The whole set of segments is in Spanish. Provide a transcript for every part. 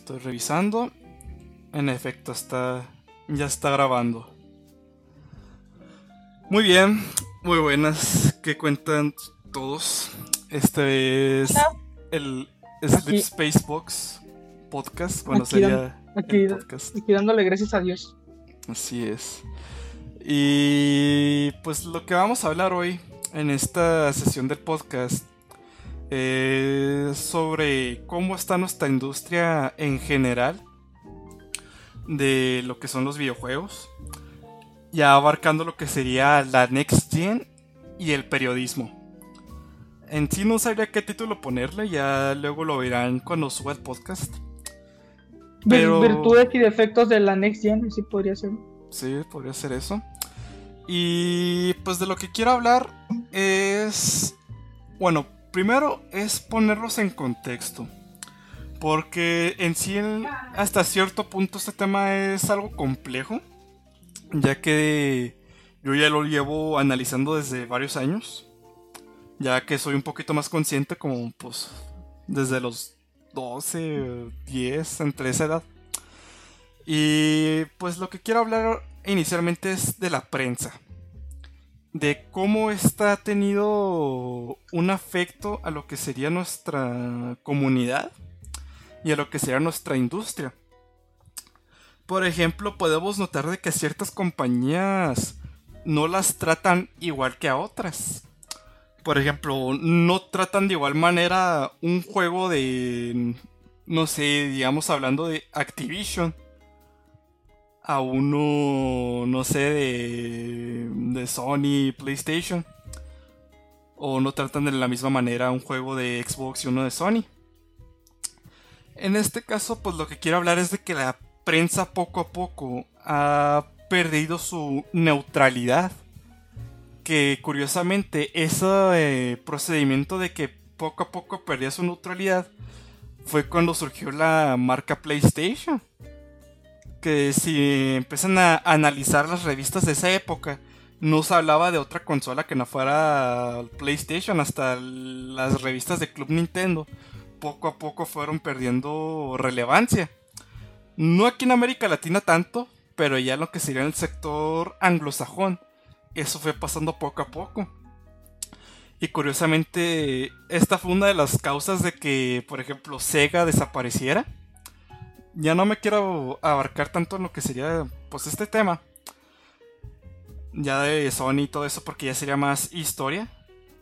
Estoy revisando. En efecto, está ya está grabando. Muy bien, muy buenas. ¿Qué cuentan todos? Este es el Sleep Space Box podcast. Bueno, sería aquí, podcast. aquí dándole gracias a Dios. Así es. Y pues lo que vamos a hablar hoy en esta sesión del podcast es sobre cómo está nuestra industria en general de lo que son los videojuegos, ya abarcando lo que sería la Next Gen y el periodismo. En sí no sabría qué título ponerle, ya luego lo verán cuando suba el podcast. Pero... Virtudes y defectos de la Next Gen, sí podría ser. Sí, podría ser eso. Y pues de lo que quiero hablar es... Bueno, primero es ponerlos en contexto. Porque en sí, hasta cierto punto, este tema es algo complejo. Ya que yo ya lo llevo analizando desde varios años. Ya que soy un poquito más consciente, como pues desde los 12, 10, entre esa edad. Y pues lo que quiero hablar inicialmente es de la prensa. De cómo esta ha tenido un afecto a lo que sería nuestra comunidad y a lo que será nuestra industria. Por ejemplo, podemos notar de que ciertas compañías no las tratan igual que a otras. Por ejemplo, no tratan de igual manera un juego de, no sé, digamos hablando de Activision, a uno, no sé, de, de Sony, PlayStation. O no tratan de la misma manera un juego de Xbox y uno de Sony. En este caso, pues lo que quiero hablar es de que la prensa poco a poco ha perdido su neutralidad. Que curiosamente ese eh, procedimiento de que poco a poco perdía su neutralidad fue cuando surgió la marca PlayStation. Que si empiezan a analizar las revistas de esa época, no se hablaba de otra consola que no fuera PlayStation, hasta las revistas de Club Nintendo poco a poco fueron perdiendo relevancia. No aquí en América Latina tanto, pero ya lo que sería en el sector anglosajón, eso fue pasando poco a poco. Y curiosamente, esta fue una de las causas de que, por ejemplo, Sega desapareciera. Ya no me quiero abarcar tanto en lo que sería, pues, este tema. Ya de Sony y todo eso, porque ya sería más historia.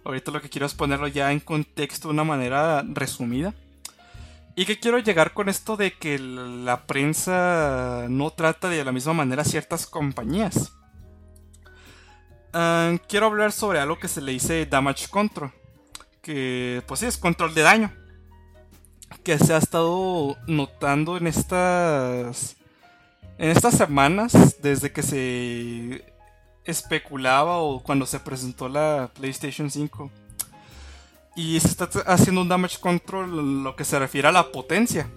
Ahorita lo que quiero es ponerlo ya en contexto de una manera resumida. Y que quiero llegar con esto de que la prensa no trata de la misma manera ciertas compañías. Ah, quiero hablar sobre algo que se le dice damage control. Que pues sí, es control de daño. Que se ha estado notando en estas. En estas semanas. Desde que se especulaba o cuando se presentó la PlayStation 5. Y se está haciendo un damage control lo que se refiere a la potencia.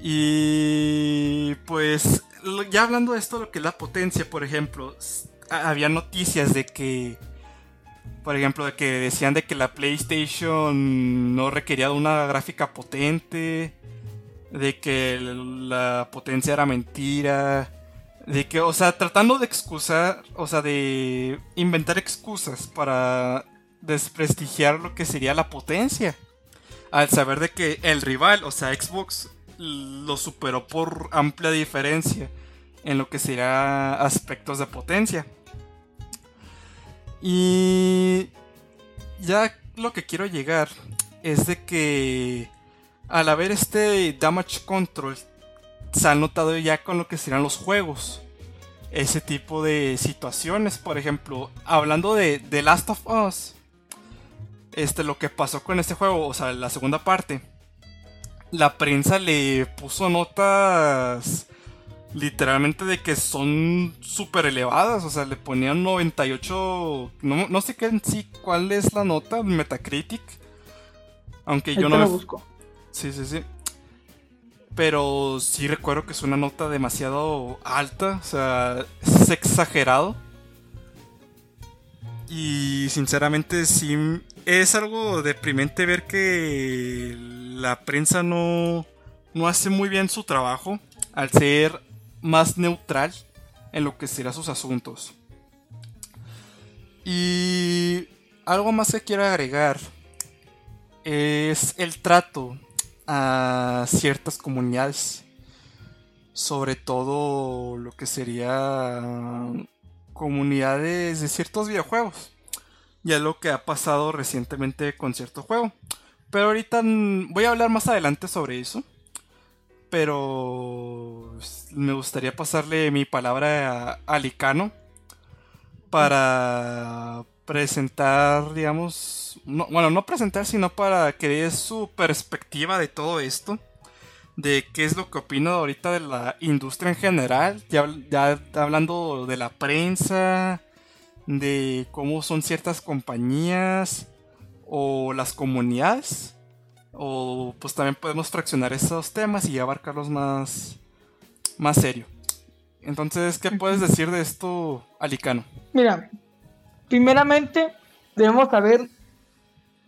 Y pues ya hablando de esto, lo que es la potencia, por ejemplo, había noticias de que, por ejemplo, de que decían de que la PlayStation no requería una gráfica potente, de que la potencia era mentira, de que, o sea, tratando de excusar, o sea, de inventar excusas para desprestigiar lo que sería la potencia. Al saber de que el rival, o sea, Xbox, lo superó por amplia diferencia en lo que sería aspectos de potencia. Y ya lo que quiero llegar es de que al haber este damage control se ha notado ya con lo que serán los juegos. Ese tipo de situaciones, por ejemplo, hablando de The Last of Us, este, lo que pasó con este juego, o sea, la segunda parte, la prensa le puso notas literalmente de que son súper elevadas, o sea, le ponían 98, no, no sé qué en sí, cuál es la nota, Metacritic, aunque yo no... Lo busco. Sí, sí, sí. Pero sí recuerdo que es una nota demasiado alta, o sea, es exagerado. Y sinceramente sí es algo deprimente ver que la prensa no, no hace muy bien su trabajo al ser más neutral en lo que será sus asuntos. Y algo más que quiero agregar es el trato a ciertas comunidades. Sobre todo lo que sería comunidades de ciertos videojuegos. Ya lo que ha pasado recientemente con cierto juego. Pero ahorita voy a hablar más adelante sobre eso. Pero me gustaría pasarle mi palabra a Alicano para presentar, digamos, bueno, no presentar, sino para que dé su perspectiva de todo esto, de qué es lo que opino ahorita de la industria en general, ya, ya hablando de la prensa, de cómo son ciertas compañías o las comunidades, o pues también podemos fraccionar esos temas y abarcarlos más, más serio. Entonces, ¿qué puedes decir de esto, Alicano? Mira, primeramente debemos saber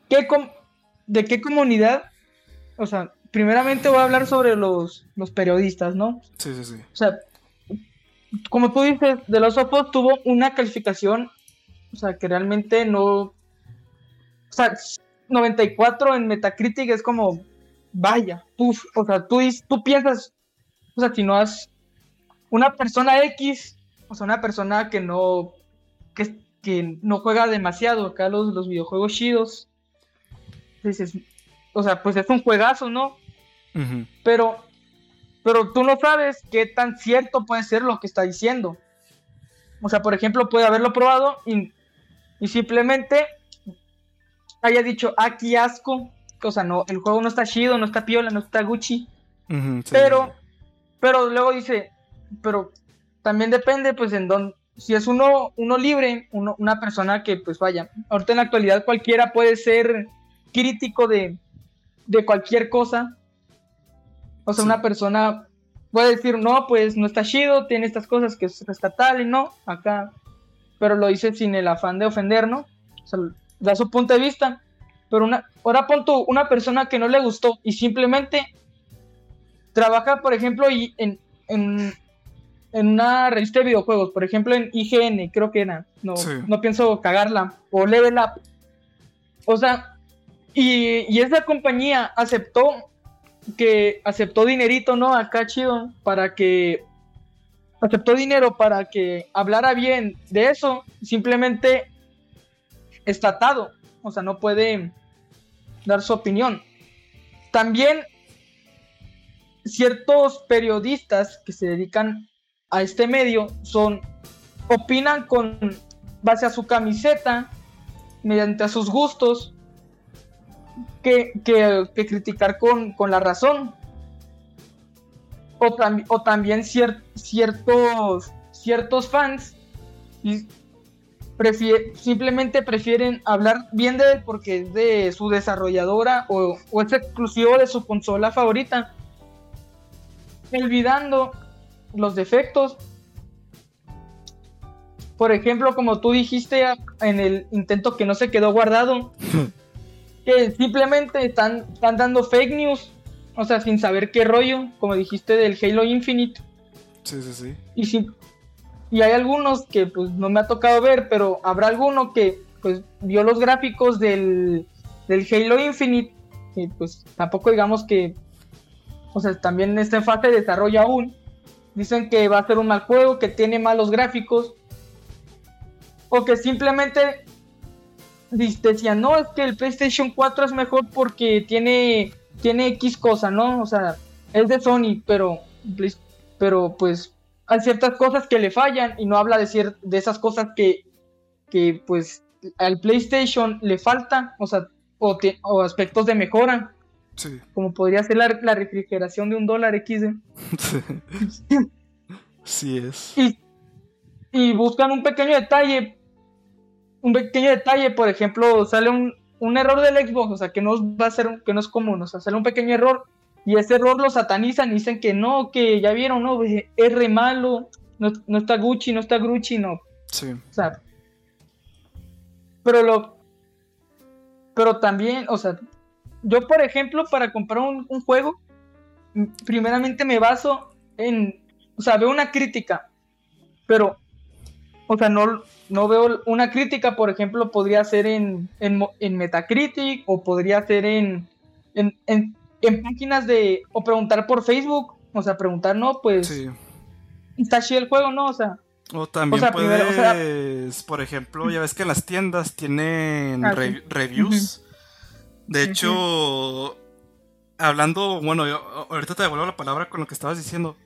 qué de qué comunidad, o sea, primeramente voy a hablar sobre los, los periodistas, ¿no? Sí, sí, sí. O sea, como tú dices, de los Opos tuvo una calificación, o sea, que realmente no... O sea, 94 en Metacritic es como, vaya, tú, o sea, tú, tú piensas, o sea, si no has una persona X, o sea, una persona que no, que, que no juega demasiado acá los, los videojuegos chidos, dices, o sea, pues es un juegazo, ¿no? Pero, pero tú no sabes qué tan cierto puede ser lo que está diciendo. O sea, por ejemplo, puede haberlo probado y, y simplemente haya dicho, aquí ah, asco. O sea, no, el juego no está chido, no está piola, no está Gucci. Pero, pero luego dice, pero también depende, pues, en dónde. Si es uno, uno libre, uno, una persona que, pues, vaya, ahorita en la actualidad cualquiera puede ser crítico de, de cualquier cosa. O sea, una persona puede decir, no, pues no está chido, tiene estas cosas que es rescatable, no, acá. Pero lo dice sin el afán de ofender, ¿no? O sea, da su punto de vista. Pero una, ahora pon una persona que no le gustó y simplemente trabaja, por ejemplo, y en, en, en una revista de videojuegos, por ejemplo en IGN, creo que era, no, no pienso cagarla, o Level Up. O sea, y, y, esa compañía aceptó que aceptó dinerito, ¿no? Acá chido, para que aceptó dinero para que hablara bien de eso, simplemente estatado, o sea, no puede dar su opinión. También ciertos periodistas que se dedican a este medio son opinan con base a su camiseta, mediante a sus gustos, que, criticar con, la razón. O, o también ciertos, ciertos fans simplemente prefieren hablar bien de él porque es de su desarrolladora o, o es exclusivo de su consola favorita olvidando los defectos. Por ejemplo, como tú dijiste en el intento que no se quedó guardado, que simplemente están, están dando fake news, o sea, sin saber qué rollo, como dijiste del Halo Infinite. Sí, sí, sí. Y, si, y hay algunos que pues no me ha tocado ver, pero habrá alguno que pues vio los gráficos del, del Halo Infinite y pues tampoco digamos que o sea, también está en fase de desarrollo aún. Dicen que va a ser un mal juego, que tiene malos gráficos. O que simplemente decían, no, es que el PlayStation 4 es mejor porque tiene, tiene X cosa, ¿no? O sea, es de Sony, pero, pero pues hay ciertas cosas que le fallan y no habla de, de esas cosas que, que pues al PlayStation le faltan, o sea, o, o aspectos de mejora. Como podría ser la, refrigeración de un dólar X. sí es. Y, buscan un pequeño detalle. Un pequeño detalle, por ejemplo, sale un, error del Xbox, o sea, que no va a ser, que no es común, o sea, sale un pequeño error y ese error lo satanizan y dicen que no, que ya vieron, no, es re malo, no, no está Gucci, no está Grucci, no. Sí. O sea, pero lo, pero también, o sea, yo, por ejemplo, para comprar un, juego, primeramente me baso en, o sea, veo una crítica, pero, o sea, no, no veo una crítica, por ejemplo, podría ser en, en, Metacritic o podría ser en, en, en, páginas de, o preguntar por Facebook, o sea, preguntar, no, pues, está chido el juego, ¿no? O sea, o también puedes, por ejemplo, ya ves que las tiendas tienen ah, reviews. De hecho, hablando, bueno, ahorita te devuelvo la palabra con lo que estabas diciendo.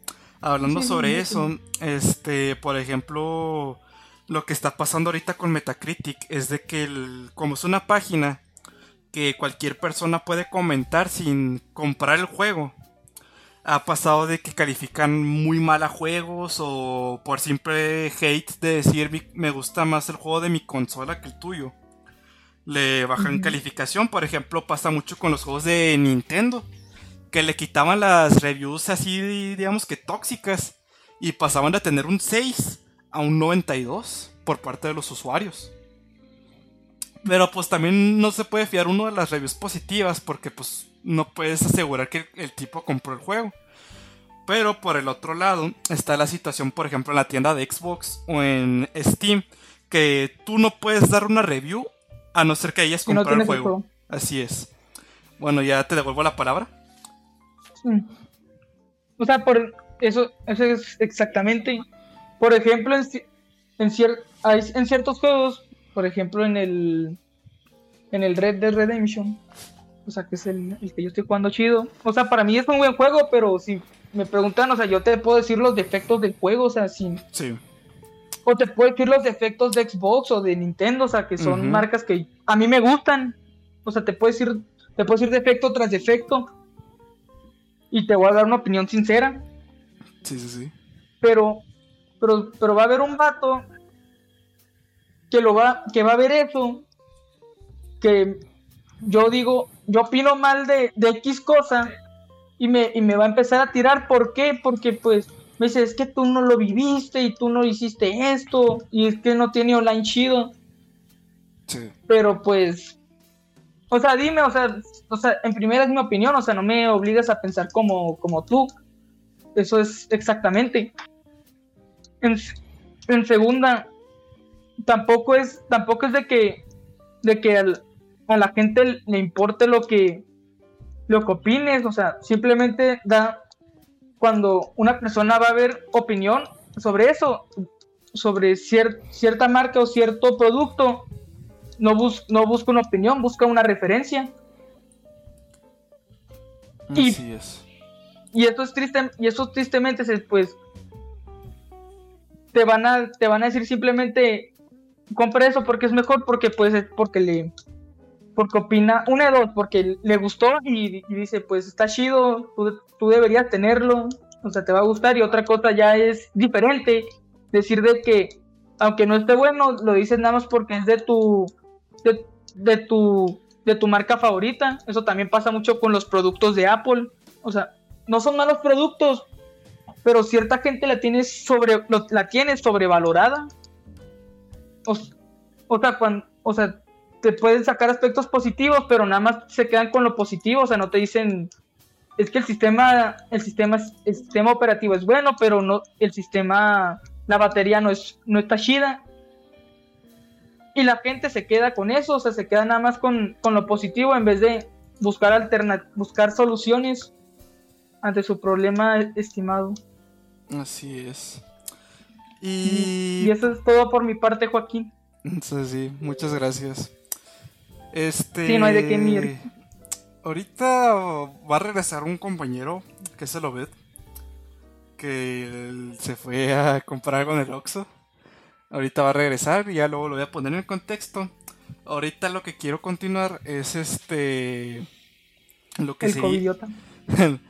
Hablando sobre eso, este, por ejemplo, lo que está pasando ahorita con Metacritic es de que el, como es una página que cualquier persona puede comentar sin comprar el juego, ha pasado de que califican muy mal a juegos o por simple hate de decir me gusta más el juego de mi consola que el tuyo. Le bajan calificación, por ejemplo, pasa mucho con los juegos de Nintendo, que le quitaban las reviews así, digamos que tóxicas, y pasaban de tener un 6 a un 92 por parte de los usuarios. Pero pues también no se puede fiar uno de las reviews positivas porque pues no puedes asegurar que el tipo compró el juego. Pero por el otro lado está la situación, por ejemplo, en la tienda de Xbox o en Steam, que tú no puedes dar una review a no ser que hayas comprado el, juego. Así es. Bueno, ya te devuelvo la palabra. O sea, por eso, eso es exactamente. Por ejemplo, en, en, en ciertos juegos, por ejemplo, en el en el Red Dead Redemption, o sea, que es el, que yo estoy jugando chido. O sea, para mí es un buen juego, pero si me preguntan, o sea, yo te puedo decir los defectos del juego, o sea, sin... Sí. O te puedo decir los defectos de Xbox o de Nintendo, o sea, que son marcas que a mí me gustan. O sea, te puedo decir, te puedo decir defecto tras defecto. Y te voy a dar una opinión sincera. Sí, sí, sí. Pero, pero, pero va a haber un vato que lo va, que va a ver eso, que yo digo, yo opino mal de, de X cosa y me, y me va a empezar a tirar. ¿Por qué? Porque pues me dice, es que tú no lo viviste y tú no hiciste esto y es que no tiene online chido. Sí. Pero pues, o sea, dime, o sea, o sea, en primera es mi opinión, o sea, no me obligas a pensar como, como tú. Eso es exactamente. En, en segunda, tampoco es, tampoco es de que, de que a la gente le importe lo que, lo que opines, o sea, simplemente da cuando una persona va a ver opinión sobre eso, sobre cierta marca o cierto producto, no, no busca una opinión, busca una referencia. Así y, es. Y esto es triste, y eso tristemente pues te van a te van a decir simplemente compra eso porque es mejor porque pues porque le porque opina, una de dos, porque le gustó y, dice, pues está chido, tú, deberías tenerlo, o sea, te va a gustar, y otra cosa ya es diferente, decir de que, aunque no esté bueno, lo dices nada más porque es de tu, de, tu, de tu marca favorita, eso también pasa mucho con los productos de Apple, o sea, no son malos productos, pero cierta gente la tiene sobre, la tiene sobrevalorada, o, sea, o sea, te pueden sacar aspectos positivos, pero nada más se quedan con lo positivo, o sea, no te dicen es que el sistema el sistema el sistema operativo es bueno, pero no el sistema la batería no es no está chida. Y la gente se queda con eso, o sea, se queda nada más con, lo positivo en vez de buscar alterna buscar soluciones ante su problema estimado. Así es. Y... y eso es todo por mi parte, Joaquín. Sí, sí, muchas gracias. Este. Sí, no hay de qué mir. Ahorita va a regresar un compañero, que es el Obed, que se fue a comprar en el Oxxo. Ahorita va a regresar y ya luego lo voy a poner en el contexto. Ahorita lo que quiero continuar es este. Lo que el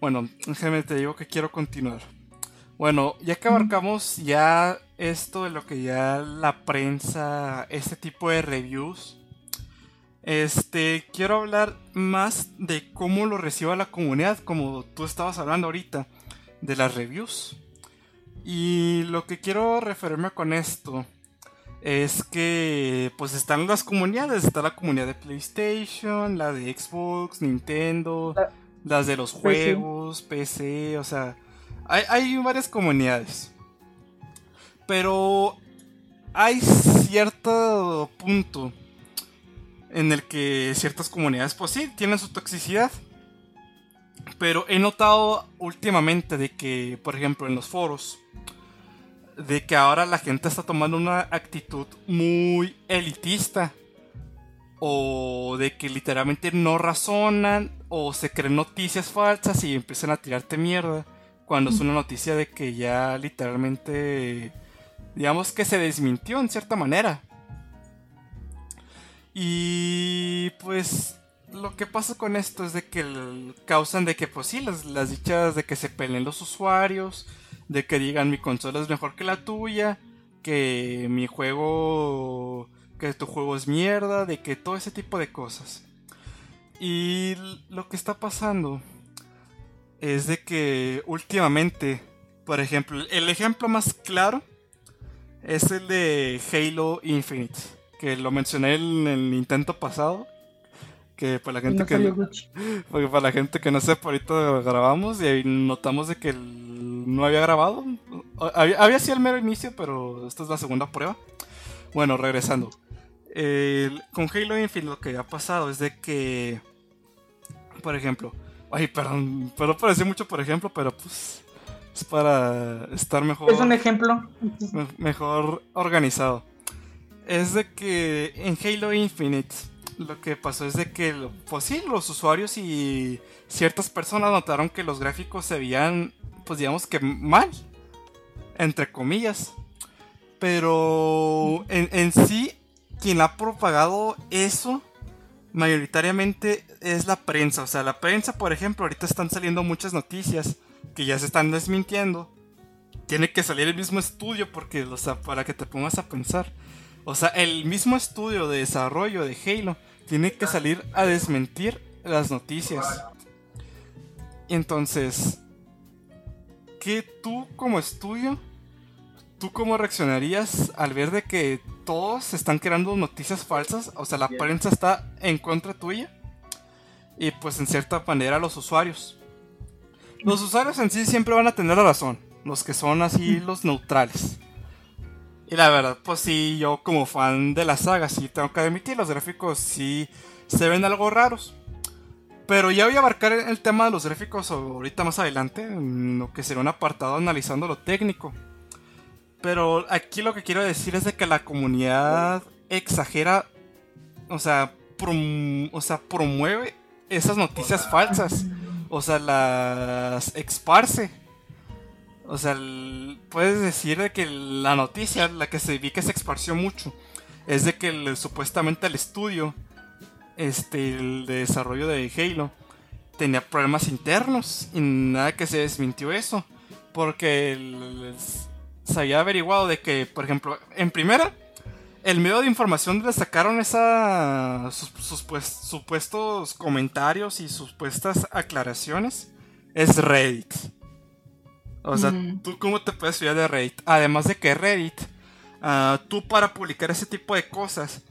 bueno, déjame te digo que quiero continuar. Bueno, ya que abarcamos ya esto de lo que ya la prensa, este tipo de reviews este, quiero hablar más de cómo lo reciba la comunidad, como tú estabas hablando ahorita, de las reviews. Y lo que quiero referirme con esto es que pues están las comunidades, está la comunidad de PlayStation, la de Xbox, Nintendo, las de los juegos, PC, o sea, hay, varias comunidades. Pero hay cierto punto en el que ciertas comunidades, pues sí, tienen su toxicidad. Pero he notado últimamente de que, por ejemplo, en los foros, de que ahora la gente está tomando una actitud muy elitista. O de que literalmente no razonan o se creen noticias falsas y empiezan a tirarte mierda. Cuando es una noticia de que ya literalmente, digamos que se desmintió en cierta manera. Y pues lo que pasa con esto es de que causan de que pues sí, las, las dichas de que se peleen los usuarios, de que digan mi consola es mejor que la tuya, que mi juego, que tu juego es mierda, de que todo ese tipo de cosas. Y lo que está pasando es de que últimamente, por ejemplo, el ejemplo más claro es el de Halo Infinite, que lo mencioné en el intento pasado. Que para la gente que porque para la gente que no sepa, ahorita grabamos y notamos de que no había grabado. Había, había sido el mero inicio, pero esta es la segunda prueba. Bueno, regresando. con Halo Infinite lo que ha pasado es de que, por ejemplo, ay, perdón, pero parece mucho por ejemplo, pero pues es para estar mejor. Es un ejemplo. Mejor organizado. Es de que en Halo Infinite lo que pasó es de que, pues sí, los usuarios y ciertas personas notaron que los gráficos se veían, pues digamos que mal, entre comillas. Pero en, en sí, quien ha propagado eso mayoritariamente es la prensa. O sea, la prensa, por ejemplo, ahorita están saliendo muchas noticias que ya se están desmintiendo. Tiene que salir el mismo estudio porque, o sea, para que te pongas a pensar. O sea, el mismo estudio de desarrollo de Halo tiene que salir a desmentir las noticias. Entonces, ¿qué tú como estudio, tú cómo reaccionarías al ver de que todos están creando noticias falsas? O sea, la prensa está en contra tuya. Y pues en cierta manera los usuarios. Los usuarios en sí siempre van a tener la razón. Los que son así los neutrales. Y la verdad, pues sí, yo como fan de la saga, sí tengo que admitir, los gráficos sí se ven algo raros. Pero ya voy a abarcar el tema de los gráficos ahorita más adelante, lo que será un apartado analizando lo técnico. Pero aquí lo que quiero decir es de que la comunidad exagera, o sea, o sea promueve esas noticias falsas. O sea, las esparce. O sea, puedes decir de que la noticia, la que se vi que se esparció mucho, es de que supuestamente el estudio, este, el de desarrollo de Halo, tenía problemas internos y nada que se desmintió eso, porque se había averiguado de que, por ejemplo, en primera, el medio de información donde sacaron esa, sus, pues, supuestos comentarios y supuestas aclaraciones es Reddit. O sea, ¿tú cómo te puedes fiar de Reddit? Además de que Reddit, ah, tú para publicar ese tipo de cosas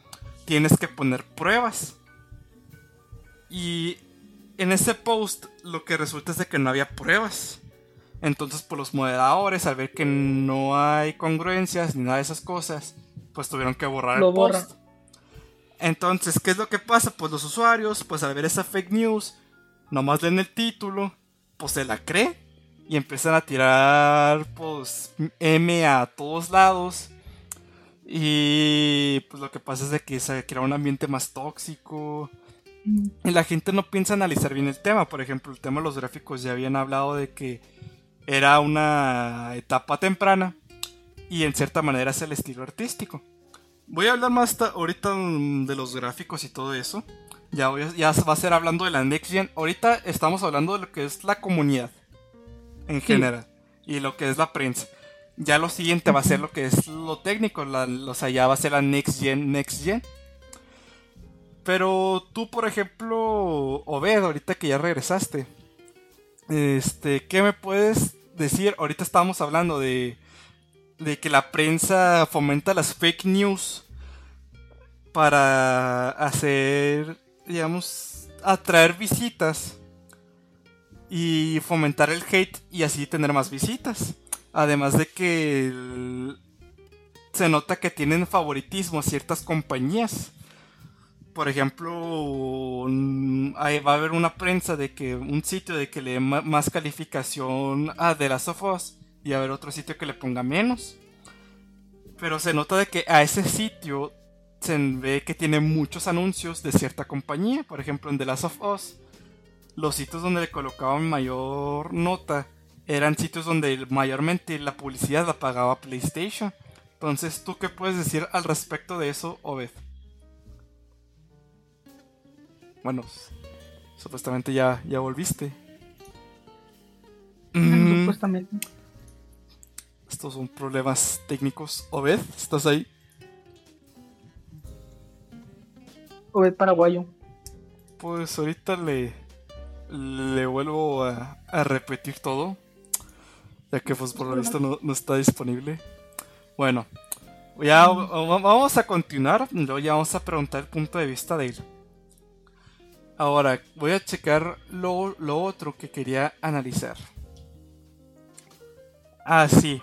tienes que poner pruebas. Y en ese post lo que resulta es de que no había pruebas. Entonces, por los moderadores, al ver que no hay congruencias ni nada de esas cosas, pues tuvieron que borrar el post. Entonces, ¿qué es lo que pasa? Pues los usuarios, pues al ver esa fake news, nomás leen el título, pues se la cree y empiezan a tirar pues M a todos lados. Y pues lo que pasa es de que se crea un ambiente más tóxico. Mm. Y la gente no piensa analizar bien el tema. Por ejemplo, el tema de los gráficos ya habían hablado de que era una etapa temprana. Y en cierta manera es el estilo artístico. Voy a hablar más ahorita de los gráficos y todo eso. Ya, ya va a ser hablando de la Next Gen. Ahorita estamos hablando de lo que es la comunidad en general. Y lo que es la prensa. Ya lo siguiente va a ser lo que es lo técnico. La, o sea, ya va a ser la next gen, next gen. Pero tú, por ejemplo, Obed, ahorita que ya regresaste. Este, ¿qué me puedes decir? Ahorita estábamos hablando de de que la prensa fomenta las fake news para hacer, digamos, atraer visitas y fomentar el hate y así tener más visitas. Además de que se nota que tienen favoritismo ciertas compañías. Por ejemplo, va a haber una prensa de que un sitio de que le dé más calificación a The Last of Us y a haber otro sitio que le ponga menos. Pero se nota de que a ese sitio se ve que tiene muchos anuncios de cierta compañía. Por ejemplo, en The Last of Us, los sitios donde le colocaban mayor nota eran sitios donde mayormente la publicidad la pagaba PlayStation. Entonces, ¿tú qué puedes decir al respecto de eso, Obed? Bueno, supuestamente ya, ya volviste. Mm. Supuestamente. Estos son problemas técnicos. Obed, ¿estás ahí? Obed paraguayo. Pues ahorita le, le vuelvo a, repetir todo. Ya que pues por lo visto no, está disponible. Bueno, ya vamos a continuar. Luego ya vamos a preguntar el punto de vista de él. Ahora, voy a checar lo, lo otro que quería analizar. Ah, sí.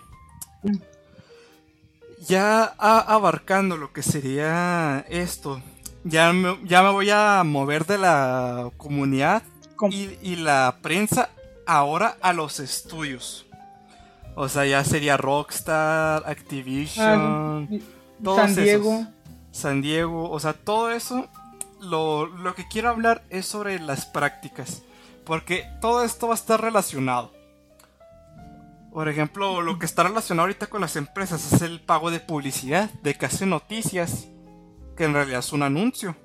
Ya abarcando lo que sería esto, ya me, ya me voy a mover de la comunidad y, la prensa ahora a los estudios. O sea, ya sería Rockstar, Activision, ah, San Diego. San Diego, o sea, todo eso. Lo, lo que quiero hablar es sobre las prácticas. Porque todo esto va a estar relacionado. Por ejemplo, lo que está relacionado ahorita con las empresas es el pago de publicidad, de que hacen noticias, que en realidad es un anuncio.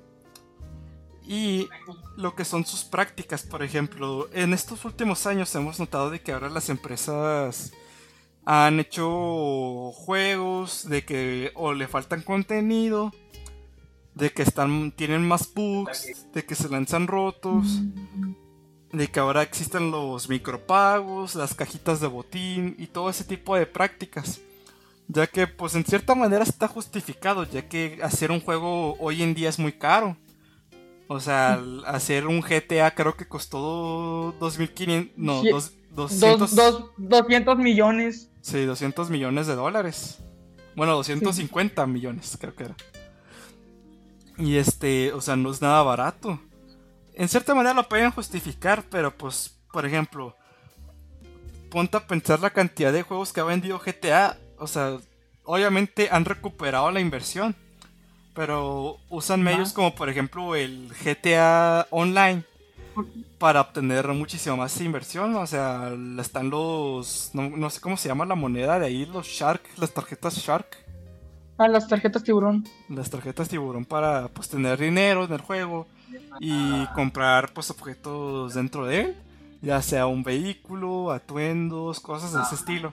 Y lo que son sus prácticas, por ejemplo, en estos últimos años hemos notado de que ahora las empresas han hecho juegos de que o le faltan contenido, de que están tienen más bugs, de que se lanzan rotos, de que ahora existen los micropagos, las cajitas de botín y todo ese tipo de prácticas. Ya que pues en cierta manera está justificado, ya que hacer un juego hoy en día es muy caro. O sea, hacer un GTA creo que costó 2.500, no, 200, 200 millones. Sí, 200 millones de dólares. Bueno, 250 millones creo que era. Y este, o sea, no es nada barato en cierta manera lo pueden justificar, pero pues, por ejemplo, ponte a pensar la cantidad de juegos que ha vendido GTA. O sea, obviamente han recuperado la inversión, pero usan medios como por ejemplo el GTA Online para obtener muchísima más inversión. O sea, están los. No, sé cómo se llama la moneda de ahí, los Shark, las tarjetas Shark. Ah, las tarjetas tiburón. Las tarjetas tiburón para pues tener dinero en el juego y comprar pues objetos dentro de él, ya sea un vehículo, atuendos, cosas de ese estilo.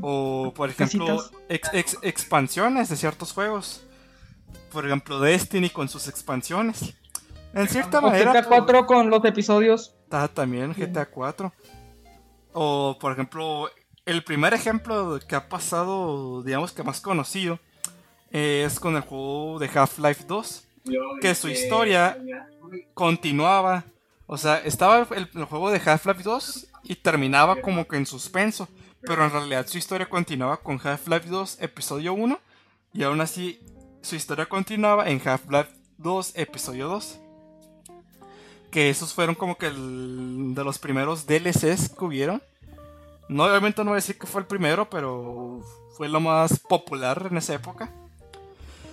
O por ejemplo, expansiones de ciertos juegos. Por ejemplo, Destiny con sus expansiones. En cierta manera. GTA 4 pues, con los episodios. Está también GTA 4. O por ejemplo, el primer ejemplo que ha pasado, digamos que más conocido, es con el juego de Half-Life 2 que su historia continuaba. O sea, estaba el, juego de Half-Life 2 y terminaba como que en suspenso. Pero en realidad su historia continuaba con Half-Life 2 episodio 1. Y aún así su historia continuaba en Half-Life 2 episodio 2. Que esos fueron como que de los primeros DLCs que hubieron. No, obviamente no voy a decir que fue el primero, pero fue lo más popular en esa época.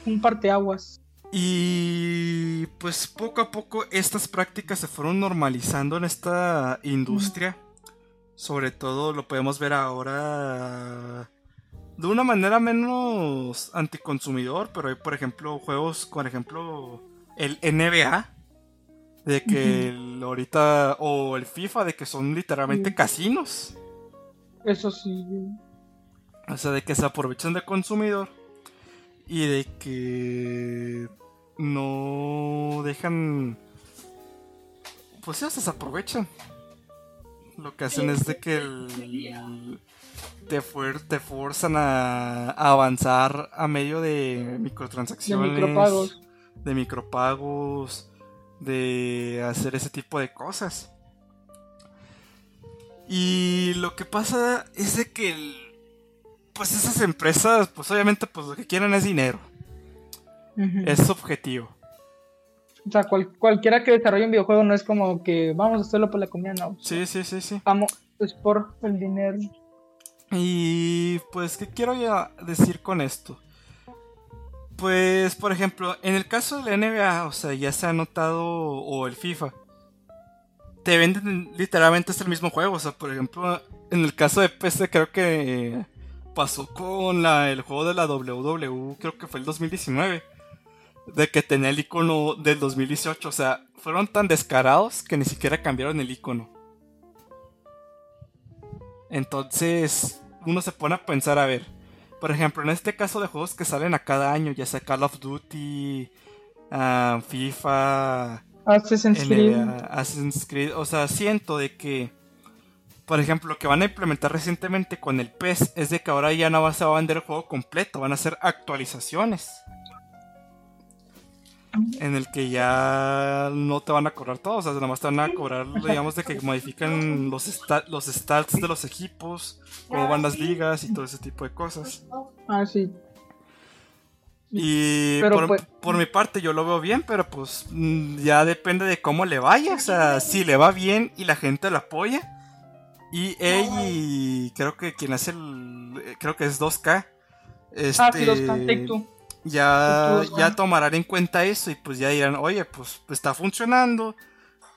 Un parteaguas. Y pues poco a poco estas prácticas se fueron normalizando en esta industria. Sobre todo lo podemos ver ahora de una manera menos anticonsumidor, pero hay por ejemplo juegos, por ejemplo el NBA, de que ahorita, o el FIFA, de que son literalmente casinos. Eso sí. O sea, de que se aprovechan del consumidor y de que no dejan. Pues ya se aprovechan. lo que hacen es de que te, te forzan a, avanzar a medio de microtransacciones. De micropagos. De micropagos. De hacer ese tipo de cosas. Y lo que pasa es de que pues esas empresas, pues obviamente pues lo que quieren es dinero. Es objetivo. O sea, cualquiera que desarrolle un videojuego no es como que vamos a hacerlo por la comida, no. Sí, sí, sí, sí. Vamos, es por el dinero. Y pues, ¿qué quiero ya decir con esto? Pues, por ejemplo, en el caso de la NBA, o sea, ya se ha notado, o el FIFA, te venden literalmente es el mismo juego. O sea, por ejemplo, en el caso de PC creo que pasó con la, el juego de la WWE, creo que fue el 2019 de que tenía el icono del 2018. O sea, fueron tan descarados que ni siquiera cambiaron el icono. Entonces, uno se pone a pensar, a ver, por ejemplo, en este caso de juegos que salen a cada año, ya sea Call of Duty, ah, FIFA, Assassin's Creed. Assassin's Creed, o sea, siento de que, por ejemplo, lo que van a implementar recientemente con el PES es de que ahora ya no se va a vender el juego completo, van a hacer actualizaciones en el que ya no te van a cobrar todo, o sea, nada más te van a cobrar, digamos, de que modifican los, los stats de los equipos, cómo van las ligas y todo ese tipo de cosas. Ah, sí. Y pues, por, mi parte yo lo veo bien, pero pues mm, ya depende de cómo le vaya, o sea, si le va bien y la gente lo apoya. Y y creo que quien hace el, creo que es 2K. Este, ah, sí, 2K, este, ya, ya tomarán en cuenta eso y pues ya dirán, oye, pues, está funcionando,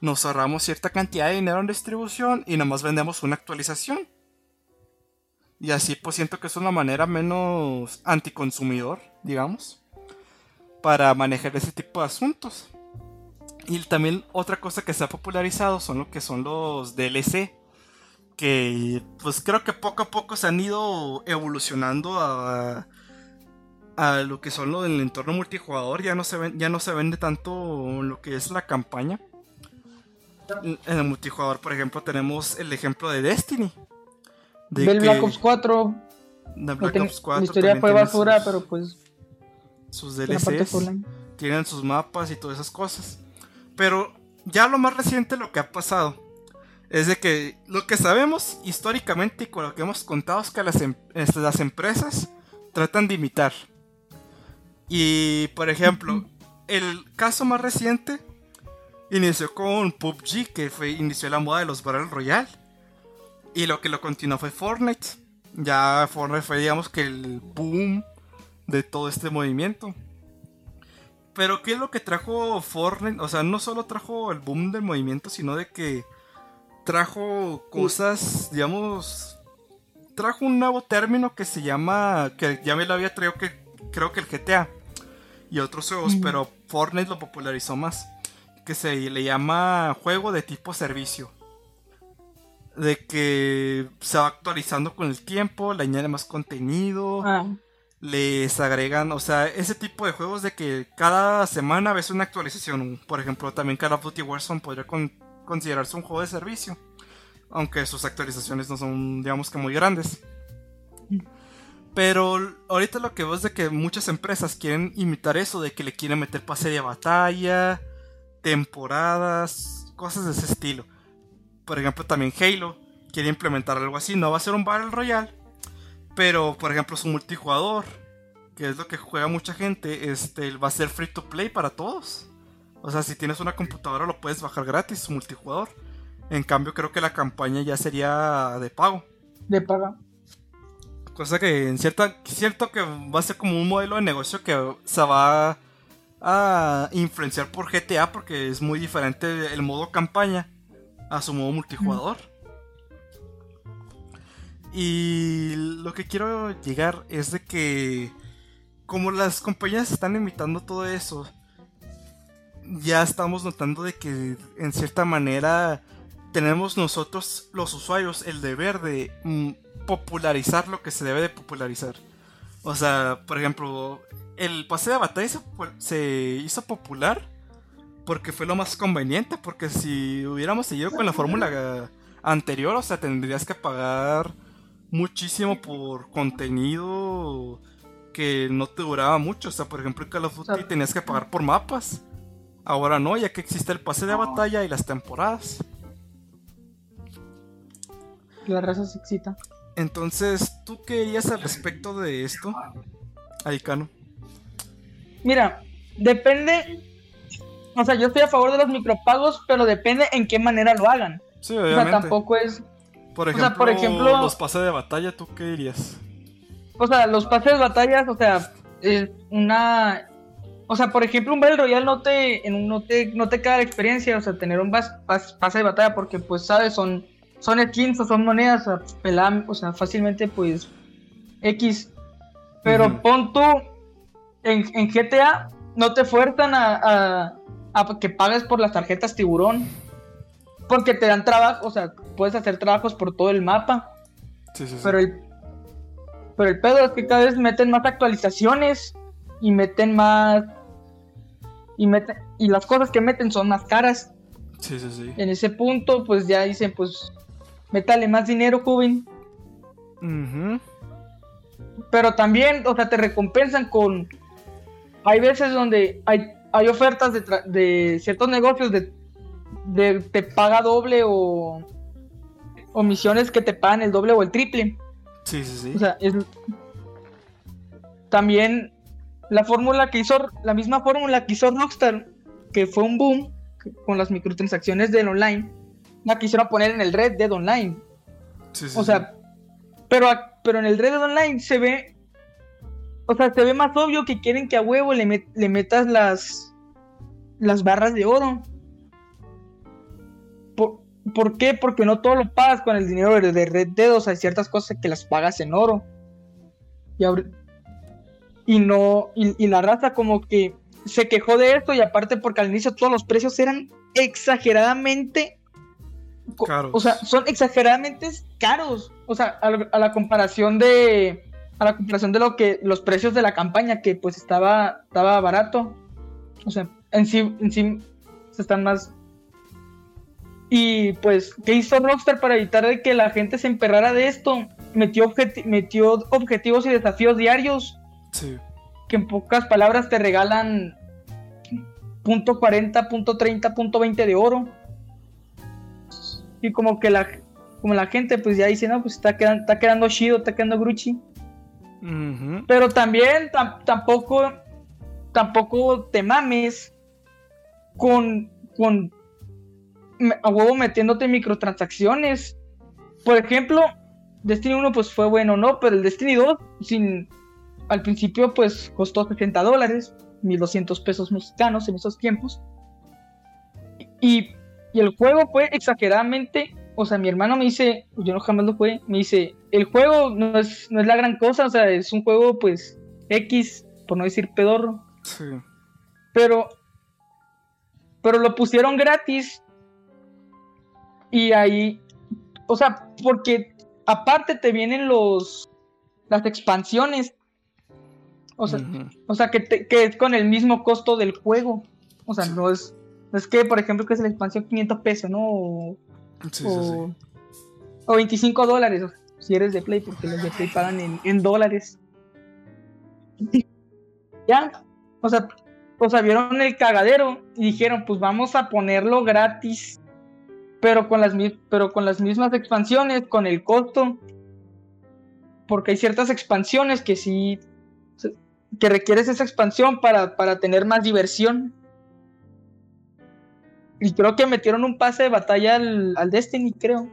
nos ahorramos cierta cantidad de dinero en distribución y nada más vendemos una actualización. Y así pues siento que es una manera menos anticonsumidor, digamos, para manejar ese tipo de asuntos. Y también otra cosa que se ha popularizado son lo que son los DLC, que pues creo que poco a poco se han ido evolucionando a a lo que son lo del entorno multijugador. Ya no se, ven, ya no se vende tanto lo que es la campaña. En el multijugador, por ejemplo, tenemos el ejemplo de Destiny. del Black Ops 4. De Black Ops 4. La historia fue basura, pero pues. Sus DLCs. Tienen sus mapas y todas esas cosas. Pero ya lo más reciente, lo que ha pasado. Es de que lo que sabemos históricamente y con lo que hemos contado es que las, em, las empresas tratan de imitar y por ejemplo, el caso más reciente inició con PUBG, que fue, inició la moda de los Battle Royale. Y lo que lo continuó fue Fortnite. Ya Fortnite fue, digamos, que el boom de todo este movimiento. Pero ¿qué es lo que trajo Fortnite? O sea, no solo trajo el boom del movimiento, sino de que trajo cosas, digamos, trajo un nuevo término que se llama, que ya me lo había traído que creo que el GTA y otros juegos, pero Fortnite lo popularizó más, que se le llama juego de tipo servicio. De que se va actualizando con el tiempo, le añade más contenido, ah. les agregan, o sea, ese tipo de juegos de que cada semana ves una actualización. Por ejemplo, también Call of Duty Warzone podría considerarse un juego de servicio, aunque sus actualizaciones no son, digamos que muy grandes. Pero ahorita lo que veo es de que muchas empresas quieren imitar eso, de que le quieren meter pase de batalla, temporadas, cosas de ese estilo. Por ejemplo, también Halo quiere implementar algo así. No va a ser un Battle Royale, pero por ejemplo su multijugador, que es lo que juega mucha gente, este, va a ser free to play para todos. O sea, si tienes una computadora lo puedes bajar gratis, multijugador. En cambio, creo que la campaña ya sería de pago. De pago. Cosa que en cierta, cierto que va a ser como un modelo de negocio que se va a influenciar por GTA porque es muy diferente el modo campaña a su modo multijugador. Y lo que quiero llegar es de que como las compañías están imitando todo eso, ya estamos notando de que en cierta manera tenemos nosotros los usuarios el deber de mm, popularizar lo que se debe de popularizar. O sea, por ejemplo, el pase de batalla se, hizo popular porque fue lo más conveniente, porque si hubiéramos seguido con la fórmula anterior, o sea, tendrías que pagar muchísimo por contenido que no te duraba mucho. O sea, por ejemplo, en Call of Duty tenías que pagar por mapas. Ahora no, ya que existe el pase de batalla y las temporadas. La raza se excita. Entonces, ¿tú qué dirías al respecto de esto, Aicano? Mira, depende. O sea, yo estoy a favor de los micropagos, pero depende en qué manera lo hagan. Sí, obviamente. O sea, tampoco es. Por ejemplo, por ejemplo los pases de batalla, ¿tú qué dirías? O sea, los pases de batalla, o sea, es una. O sea, por ejemplo, un Battle Royale no te, no te, no te queda la experiencia, o sea, tener un pase de batalla, porque, pues, sabes, son, son skins o son monedas, o sea, o sea fácilmente, pues, X. Pero pon tú, en, en, GTA, no te fuerzan a, a que pagues por las tarjetas tiburón. Porque te dan trabajo, o sea, puedes hacer trabajos por todo el mapa. Sí, sí, sí. Pero el, pero el pedo es que cada vez meten más actualizaciones y meten más. Y, meten, y las cosas que meten son más caras. Sí, sí, sí. En ese punto, pues ya dicen, pues, métale más dinero, joven. Pero también, o sea, te recompensan con. Hay veces donde hay, hay ofertas de, de ciertos negocios de de, te paga doble o, o misiones que te pagan el doble o el triple. Sí, sí, sí. O sea, es, también la fórmula que hizo, la misma fórmula que hizo Rockstar, que fue un boom con las microtransacciones del online, la quisieron poner en el Red Dead Online. Sí, sí, o sea, pero, pero en el Red Dead Online se ve, o sea, se ve más obvio que quieren que a huevo le, le metas las, las barras de oro. ¿Por, qué? Porque no todo lo pagas con el dinero de Red Dead, o sea, hay ciertas cosas que las pagas en oro. Y, no, y, la raza como que se quejó de esto y aparte porque al inicio todos los precios eran exageradamente caros. O sea, son exageradamente caros. O sea, a, la comparación de a la comparación de lo que los precios de la campaña que pues estaba estaba barato. O sea, en sí en sí se están más y pues, ¿qué hizo Rockstar para evitar de que la gente se emperrara de esto? Metió, metió objetivos y desafíos diarios. Sí. Que en pocas palabras te regalan punto .40, punto .30, punto .20 de oro. Y como que la, como la gente pues ya dice, no, pues está quedando, está quedando chido, está quedando gruchi. Pero también tampoco, tampoco te mames con, con a huevo metiéndote microtransacciones. Por ejemplo, Destiny 1 pues fue bueno, ¿no? Pero el Destiny 2, sin, al principio pues costó 60 dólares, 1200 pesos mexicanos en esos tiempos. Y, y, el juego fue exageradamente, o sea, mi hermano me dice, yo no jamás lo jugué, me dice, el juego no es, no es la gran cosa, o sea, es un juego pues X, por no decir pedorro. Sí. Pero, pero lo pusieron gratis y ahí, o sea, porque aparte te vienen los las expansiones. O sea, o sea que, que, es con el mismo costo del juego. O sea, no es, es que, por ejemplo, que es la expansión 500 pesos, ¿no? O, sí, o, o 25 dólares, si eres de Play, porque los de Play pagan en, en dólares. ya, o sea, o sea, vieron el cagadero y dijeron, pues vamos a ponerlo gratis pero con las, pero con las mismas expansiones, con el costo, porque hay ciertas expansiones que sí, que requieres esa expansión para, para tener más diversión. Y creo que metieron un pase de batalla al, al Destiny, creo.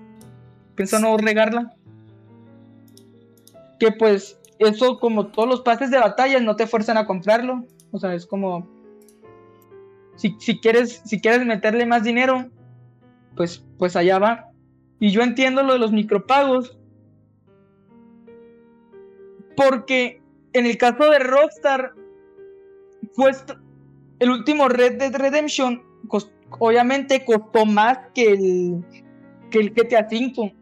Pienso no regarla. Que pues eso como todos los pases de batalla no te fuerzan a comprarlo. O sea, es como... Si, si, quieres, si quieres meterle más dinero, pues, pues allá va. Y yo entiendo lo de los micropagos. Porque en el caso de Rockstar, pues el último Red Dead Redemption obviamente costó más que el, que el GTA V.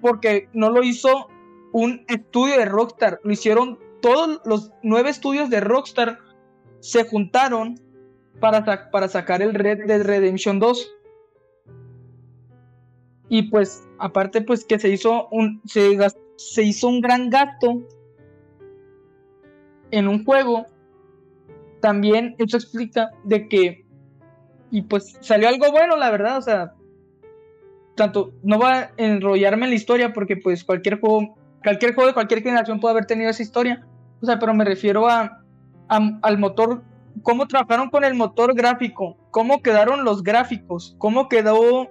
Porque no lo hizo un estudio de Rockstar, lo hicieron todos los nueve estudios de Rockstar se juntaron para, para sacar el Red Dead Redemption 2. Y pues, aparte, pues que se hizo un, se, se hizo un gran gasto en un juego. También eso explica de que, y pues salió algo bueno, la verdad, o sea, tanto, no va a enrollarme en la historia porque pues cualquier juego, cualquier juego de cualquier generación puede haber tenido esa historia. O sea, pero me refiero a, al motor, cómo trabajaron con el motor gráfico, cómo quedaron los gráficos, cómo quedó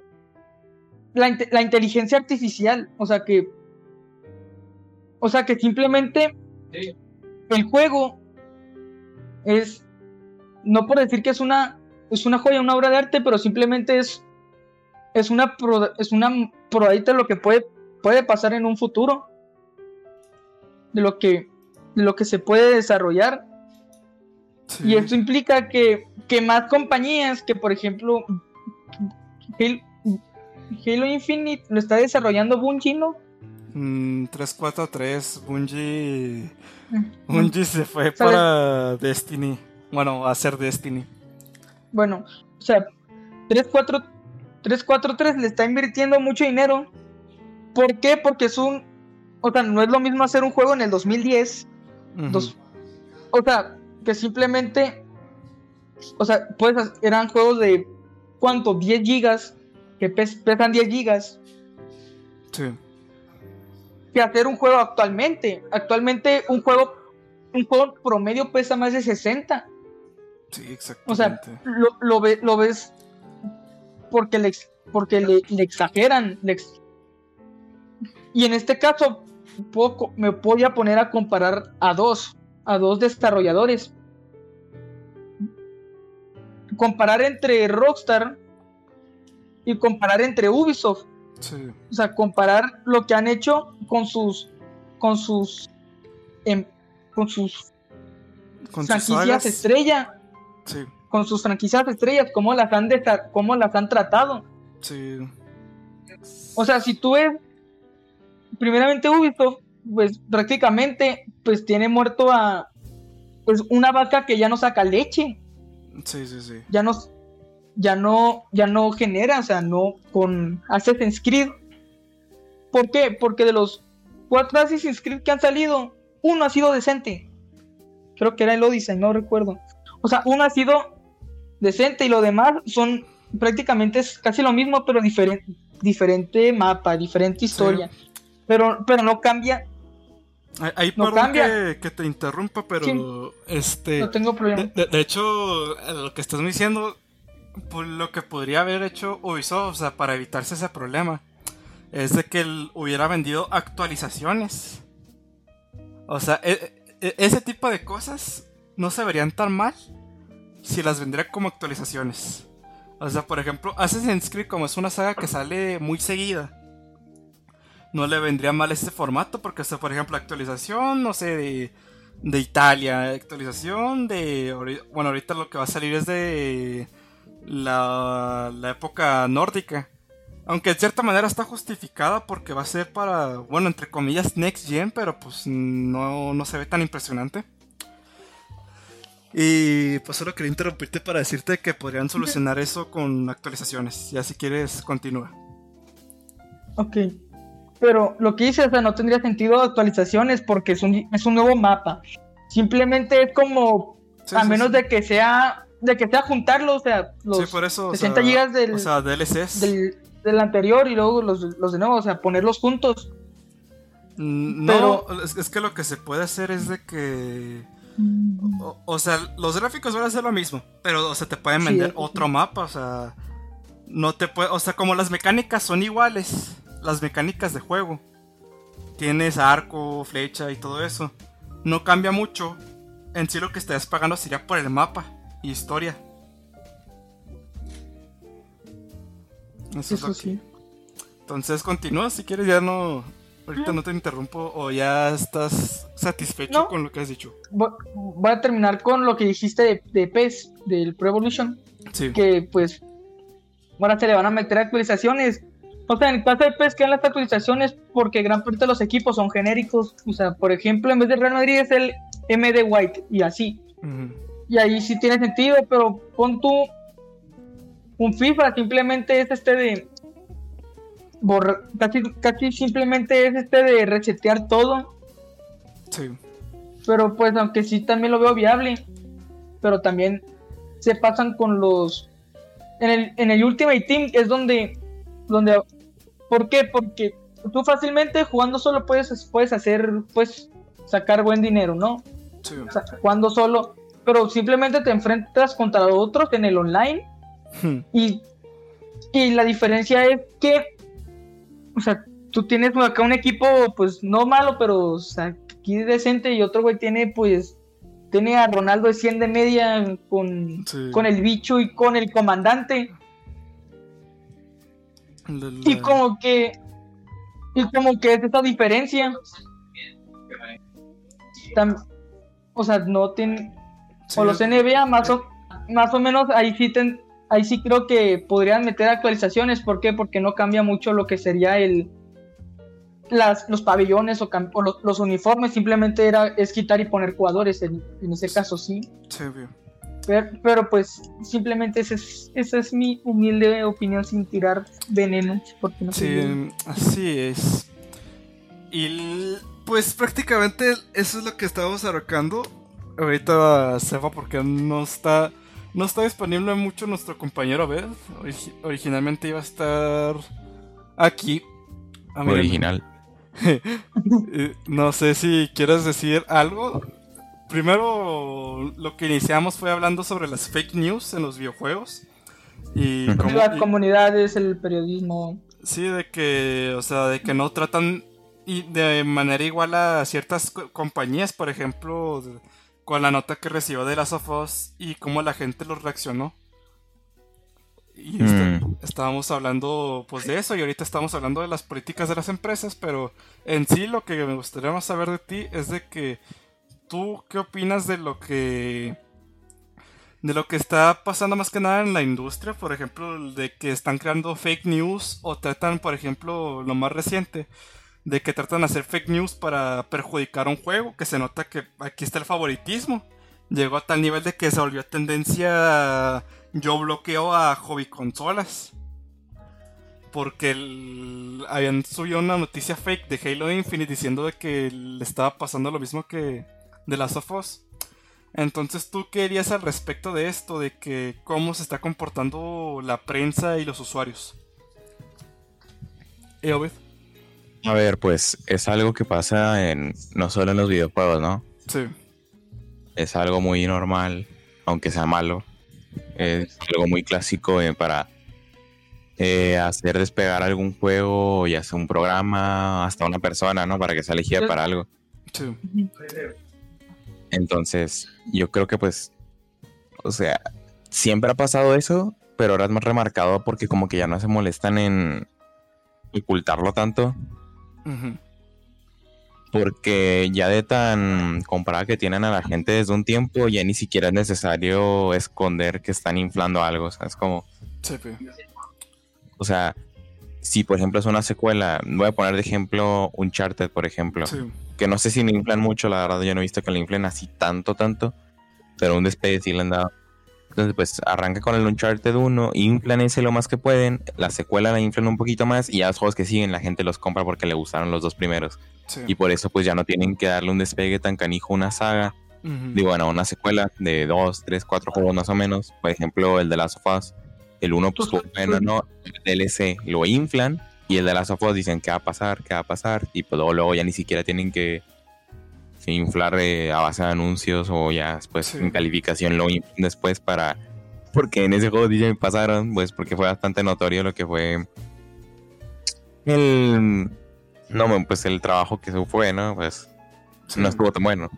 la, inteligencia artificial. O sea que, o sea que simplemente el juego es, no por decir que es una, es una joya, una obra de arte, pero simplemente es, es una, es una probadita de lo que puede, puede pasar en un futuro. De lo que lo que se puede desarrollar. Y esto implica que, más compañías, que por ejemplo Halo, Infinite lo está desarrollando Bungie, ¿no? 343, mm, Bungie. Mm. Bungie se fue para Destiny. Bueno, a hacer Destiny. Bueno, o sea, 343 le está invirtiendo mucho dinero. ¿Por qué? Porque es un. O sea, no es lo mismo hacer un juego en el 2010 o sea, que simplemente, o sea, pues eran juegos de, ¿cuánto? 10 gigas, que pesan 10 gigas. Sí. Que hacer un juego actualmente. Actualmente un juego, un juego promedio pesa más de 60. Sí, exactamente. O sea, lo, lo ves porque le, porque le, exageran. y en este caso, me voy a poner a comparar a dos, a dos desarrolladores. Comparar entre Rockstar y comparar entre Ubisoft. O sea, comparar lo que han hecho con sus con sus em, con sus franquicias estrella. Con sus franquicias estrellas, cómo las han cómo las han tratado. O sea, si tú ves primeramente Ubisoft, pues prácticamente, pues tiene muerto a, pues una vaca que ya no saca leche. Sí, sí, sí. Ya no, ya no, ya no genera, o sea, no con Assassin's Creed. ¿Por qué? Porque de los cuatro Assassin's Creed que han salido, uno ha sido decente. Creo que era el Odyssey, no recuerdo. O sea, uno ha sido decente y lo demás son prácticamente es casi lo mismo, pero diferente, diferente mapa, diferente historia. Pero, pero no cambia. Ahí no cambia. Que, te interrumpa, pero este. No tengo problema. De, hecho, eh, lo que estás diciendo, pues, lo que podría haber hecho Ubisoft, o sea, para evitarse ese problema, es de que él hubiera vendido actualizaciones. O sea, e, e, ese tipo de cosas no se verían tan mal si las vendiera como actualizaciones. O sea, por ejemplo, Assassin's Creed, como es una saga que sale muy seguida, no le vendría mal este formato porque, o por ejemplo, actualización, no sé, de, de Italia, actualización de... Bueno, ahorita lo que va a salir es de la, la época nórdica. Aunque de cierta manera está justificada porque va a ser para, bueno, entre comillas, next gen, pero pues no, no se ve tan impresionante. Y pues solo quería interrumpirte para decirte que podrían solucionar eso con actualizaciones. Ya si quieres, continúa. Ok. Pero lo que hice, o sea, no tendría sentido actualizaciones porque es un, es un nuevo mapa. Simplemente es como, a menos de que sea de que sea juntarlo, o sea, los 60 gigas del, o sea, DLCs. Del, del, anterior y luego los, los de nuevo, o sea, ponerlos juntos. Mm, no, es, que lo que se puede hacer es de que. O, sea, los gráficos van a ser lo mismo, pero o sea, te pueden vender otro mapa, o sea. No te puede. O sea, como las mecánicas son iguales las mecánicas de juego. Tienes arco, flecha y todo eso. No cambia mucho. En sí lo que estás pagando sería por el mapa y historia. Eso, sí. Entonces continúa si quieres, ya no. Ahorita no te interrumpo o ya estás satisfecho con lo que has dicho. Voy a terminar con lo que dijiste de, de PES, del Pro Evolution. Sí. Que pues ahora se le van a meter actualizaciones o sea, en el caso de PES quedan las actualizaciones porque gran parte de los equipos son genéricos. O sea, por ejemplo, en vez de Real Madrid es el MD White y así. Y ahí sí tiene sentido, pero pon tú un FIFA, simplemente es este de casi, casi simplemente es este de resetear todo. Sí. Pero pues aunque sí también lo veo viable. Pero también se pasan con los... En el, en el Ultimate Team es donde... donde ¿Por qué? Porque tú fácilmente jugando solo puedes, puedes hacer, pues, sacar buen dinero, ¿no? Sí. jugando solo. Pero simplemente te enfrentas contra otros en el online. Hmm. Y, y la diferencia es que, o sea, tú tienes acá un equipo, pues no malo, pero o sea, aquí decente. Y otro güey tiene, pues, tiene a Ronaldo de 100 de media con, Sí. con el bicho y con el comandante. La- Y como que. Y como que es esa diferencia. O sea, no tienen. Sí, O los NBA, más o, más o menos, ahí sí, ten- ahí sí creo que podrían meter actualizaciones. ¿Por qué? Porque no cambia mucho lo que sería el. Las, los pabellones o, los, los uniformes, simplemente era, es quitar y poner jugadores, en, en ese caso sí. sí, obvio. Pero, pero, pues simplemente esa es, esa es mi humilde opinión sin tirar veneno. Porque no. Sí, así es. Y pues prácticamente eso es lo que estamos arrojando. Ahorita sepa porque no está no está disponible mucho nuestro compañero. Origi- originalmente iba a estar aquí. Ah, Original. eh, No sé si quieres decir algo. Primero, lo que iniciamos fue hablando sobre las fake news en los videojuegos. Y cómo, Las y- comunidades, el periodismo. Sí, de que, o sea, de que no tratan y de manera igual a ciertas co- compañías, por ejemplo, de- con la nota que recibió de Last of Us y cómo la gente lo reaccionó. Y este- Mm. estábamos hablando pues de eso y ahorita estamos hablando de las políticas de las empresas, pero en sí lo que me gustaría más saber de ti es de que tú qué opinas de lo que de lo que está pasando más que nada en la industria, por ejemplo, de que están creando fake news o tratan, por ejemplo, lo más reciente, de que tratan de hacer fake news para perjudicar un juego, que se nota que aquí está el favoritismo. Llegó a tal nivel de que se volvió tendencia yo bloqueo a hobby consolas. Porque habían subido una noticia fake de Halo Infinite diciendo de que le estaba pasando lo mismo que de Last of Us. Entonces, ¿tú qué dirías al respecto de esto? De que cómo se está comportando la prensa y los usuarios. ¿Eh? A ver, pues es algo que pasa en no solo en los videojuegos, ¿no? Sí. Es algo muy normal, aunque sea malo. Es algo muy clásico eh, para eh, hacer despegar algún juego, ya sea un programa, hasta una persona, ¿no? Para que sea elegida Sí. para algo. Sí. Entonces, yo creo que pues, o sea, siempre ha pasado eso, pero ahora es más remarcado porque como que ya no se molestan en ocultarlo tanto, Porque ya de tan comprada que tienen a la gente desde un tiempo, ya ni siquiera es necesario esconder que están inflando algo, o sea, es como, Sí, o sea, si por ejemplo es una secuela, voy a poner de ejemplo Uncharted, por ejemplo, Sí. que no sé si le inflan mucho, la verdad yo no he visto que le inflen así tanto, tanto, pero un despegue sí le han dado. Entonces pues arranca con el Uncharted 1, inflan ese lo más que pueden, la secuela la inflan un poquito más y ya los juegos que siguen la gente los compra porque le gustaron los dos primeros. Sí. Y por eso pues ya no tienen que darle un despegue tan canijo a una saga, digo, bueno, una secuela de dos, tres, cuatro juegos más o menos, por ejemplo el de Last of Us, el 1 pues Pues, bueno, no, el DLC lo inflan y el de Last of Us dicen qué va a pasar, qué va a pasar, y pues luego, luego ya ni siquiera tienen que inflar eh, a base de anuncios o ya después Sí. en calificación lo después para porque en ese juego dicen pasaron, pues porque fue bastante notorio lo que fue el no pues el trabajo que se fue, ¿no? Pues Sí. no estuvo tan bueno.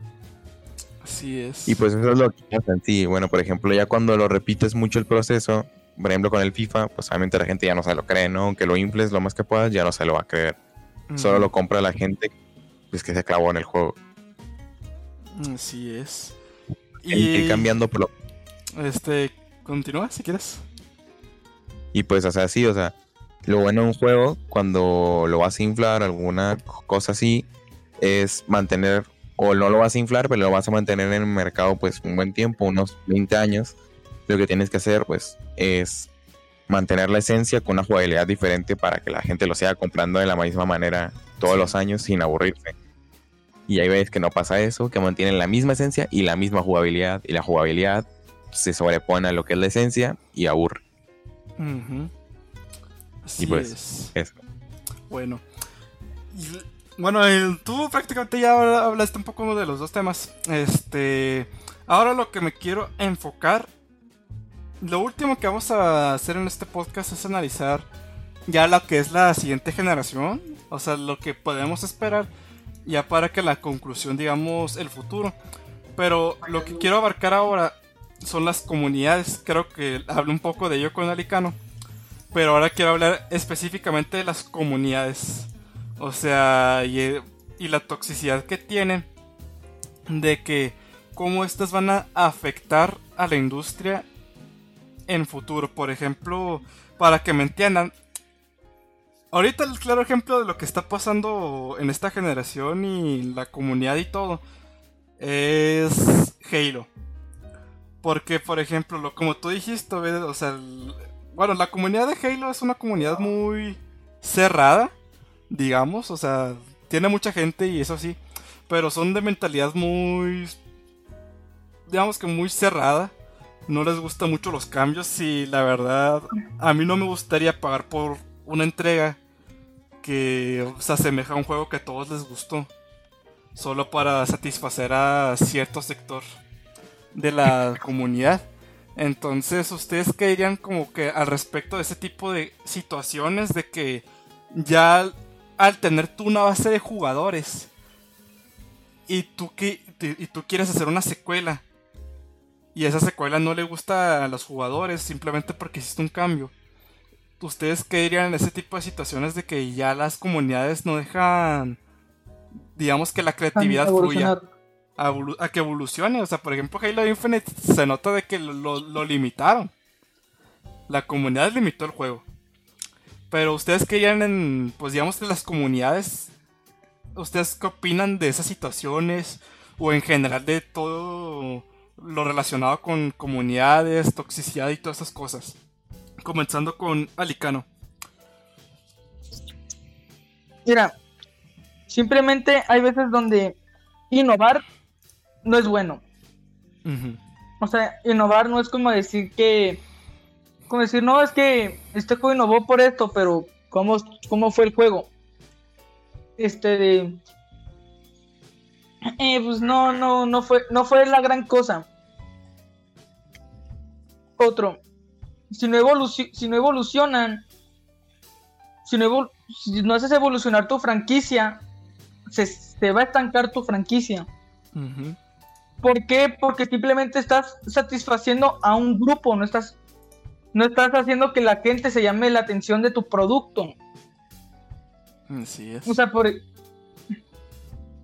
Así es. Y pues eso es lo que pasa en sí. Bueno, por ejemplo, ya cuando lo repites mucho el proceso, por ejemplo con el FIFA, pues obviamente la gente ya no se lo cree, ¿no? Aunque lo infles lo más que puedas, ya no se lo va a creer. Solo lo compra la gente pues, que se clavó en el juego. Así es. Y ir cambiando, pero- Este, continúa si quieres. y pues, o sea, sí, o sea, lo bueno de un juego, cuando lo vas a inflar, alguna cosa así, es mantener, o no lo vas a inflar, pero lo vas a mantener en el mercado, pues, un buen tiempo, unos 20 años. Lo que tienes que hacer, pues, es mantener la esencia con una jugabilidad diferente para que la gente lo siga comprando de la misma manera todos los años sin aburrirse. Y hay veces que no pasa eso, que mantienen la misma esencia y la misma jugabilidad. Y la jugabilidad se sobrepone a lo que es la esencia y aburre. Así Y pues, es. eso. Bueno. Bueno, eh, tú prácticamente ya hablaste un poco de los dos temas. Este. Ahora lo que me quiero enfocar. Lo último que vamos a hacer en este podcast es analizar ya lo que es la siguiente generación. O sea, lo que podemos esperar. Ya para que la conclusión, digamos, el futuro. Pero lo que quiero abarcar ahora son las comunidades. Creo que hablé un poco de ello con Alicano. Pero ahora quiero hablar específicamente de las comunidades. O sea, y, y la toxicidad que tienen. De que cómo estas van a afectar a la industria en futuro. Por ejemplo, para que me entiendan. Ahorita el claro ejemplo de lo que está pasando en esta generación y la comunidad y todo es Halo. Porque, por ejemplo, lo, como tú dijiste, o sea, bueno, la comunidad de Halo es una comunidad muy cerrada, digamos, o sea, tiene mucha gente y eso sí, pero son de mentalidad muy, digamos que muy cerrada. No les gustan mucho los cambios y la verdad, a mí no me gustaría pagar por una entrega que se asemeja a un juego que a todos les gustó, solo para satisfacer a cierto sector de la comunidad. Entonces, ¿ustedes qué dirían como que al respecto de ese tipo de situaciones de que ya al, tener tú una base de jugadores y tú, que, y tú quieres hacer una secuela y esa secuela no le gusta a los jugadores simplemente porque hiciste un cambio? ¿Ustedes qué dirían en ese tipo de situaciones de que ya las comunidades no dejan, digamos que la creatividad fluya? A, que evolucione. O sea, por ejemplo, Halo Infinite se nota de que lo, lo- lo limitaron. La comunidad limitó el juego. Pero ustedes querían en, pues digamos, de las comunidades, ¿ustedes qué opinan de esas situaciones? O en general de todo lo relacionado con comunidades, toxicidad y todas esas cosas. Comenzando con Alicano. Mira, simplemente hay veces donde innovar no es bueno. O sea, innovar no es como decir que. Como decir, no, es que este juego innovó por esto, pero ¿cómo, cómo fue el juego? Este de. Eh, pues no, no, no fue, no fue la gran cosa. Otro. Si no, evoluci- si no evolucionan. Si no, evol- si no haces evolucionar tu franquicia. Se, se va a estancar tu franquicia. Ujú. ¿Por qué? Porque simplemente estás satisfaciendo a un grupo, no estás, no estás haciendo que la gente se llame la atención de tu producto. Así es. O sea, por,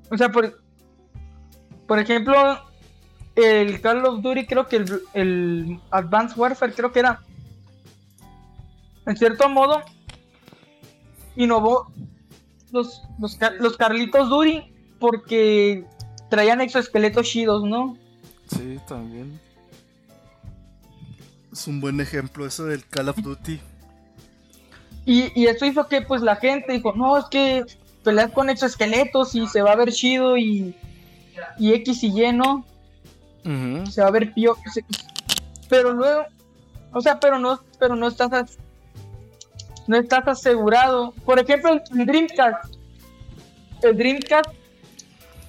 o sea, por, por ejemplo, el Call of Duty, creo que el, el Advanced Warfare, creo que era, en cierto modo, innovó los, los, Ca- los Carlitos Duty porque traían exoesqueletos chidos, ¿no? Sí, también. Es un buen ejemplo eso del Call of Duty. Y, y eso hizo que pues la gente dijo, no, es que peleas con exoesqueletos y se va a ver chido y, y X y Y, ¿no? Se va a ver se- Pero luego, o sea, pero no, pero no estás no estás asegurado. Por ejemplo, el, Dreamcast. El Dreamcast,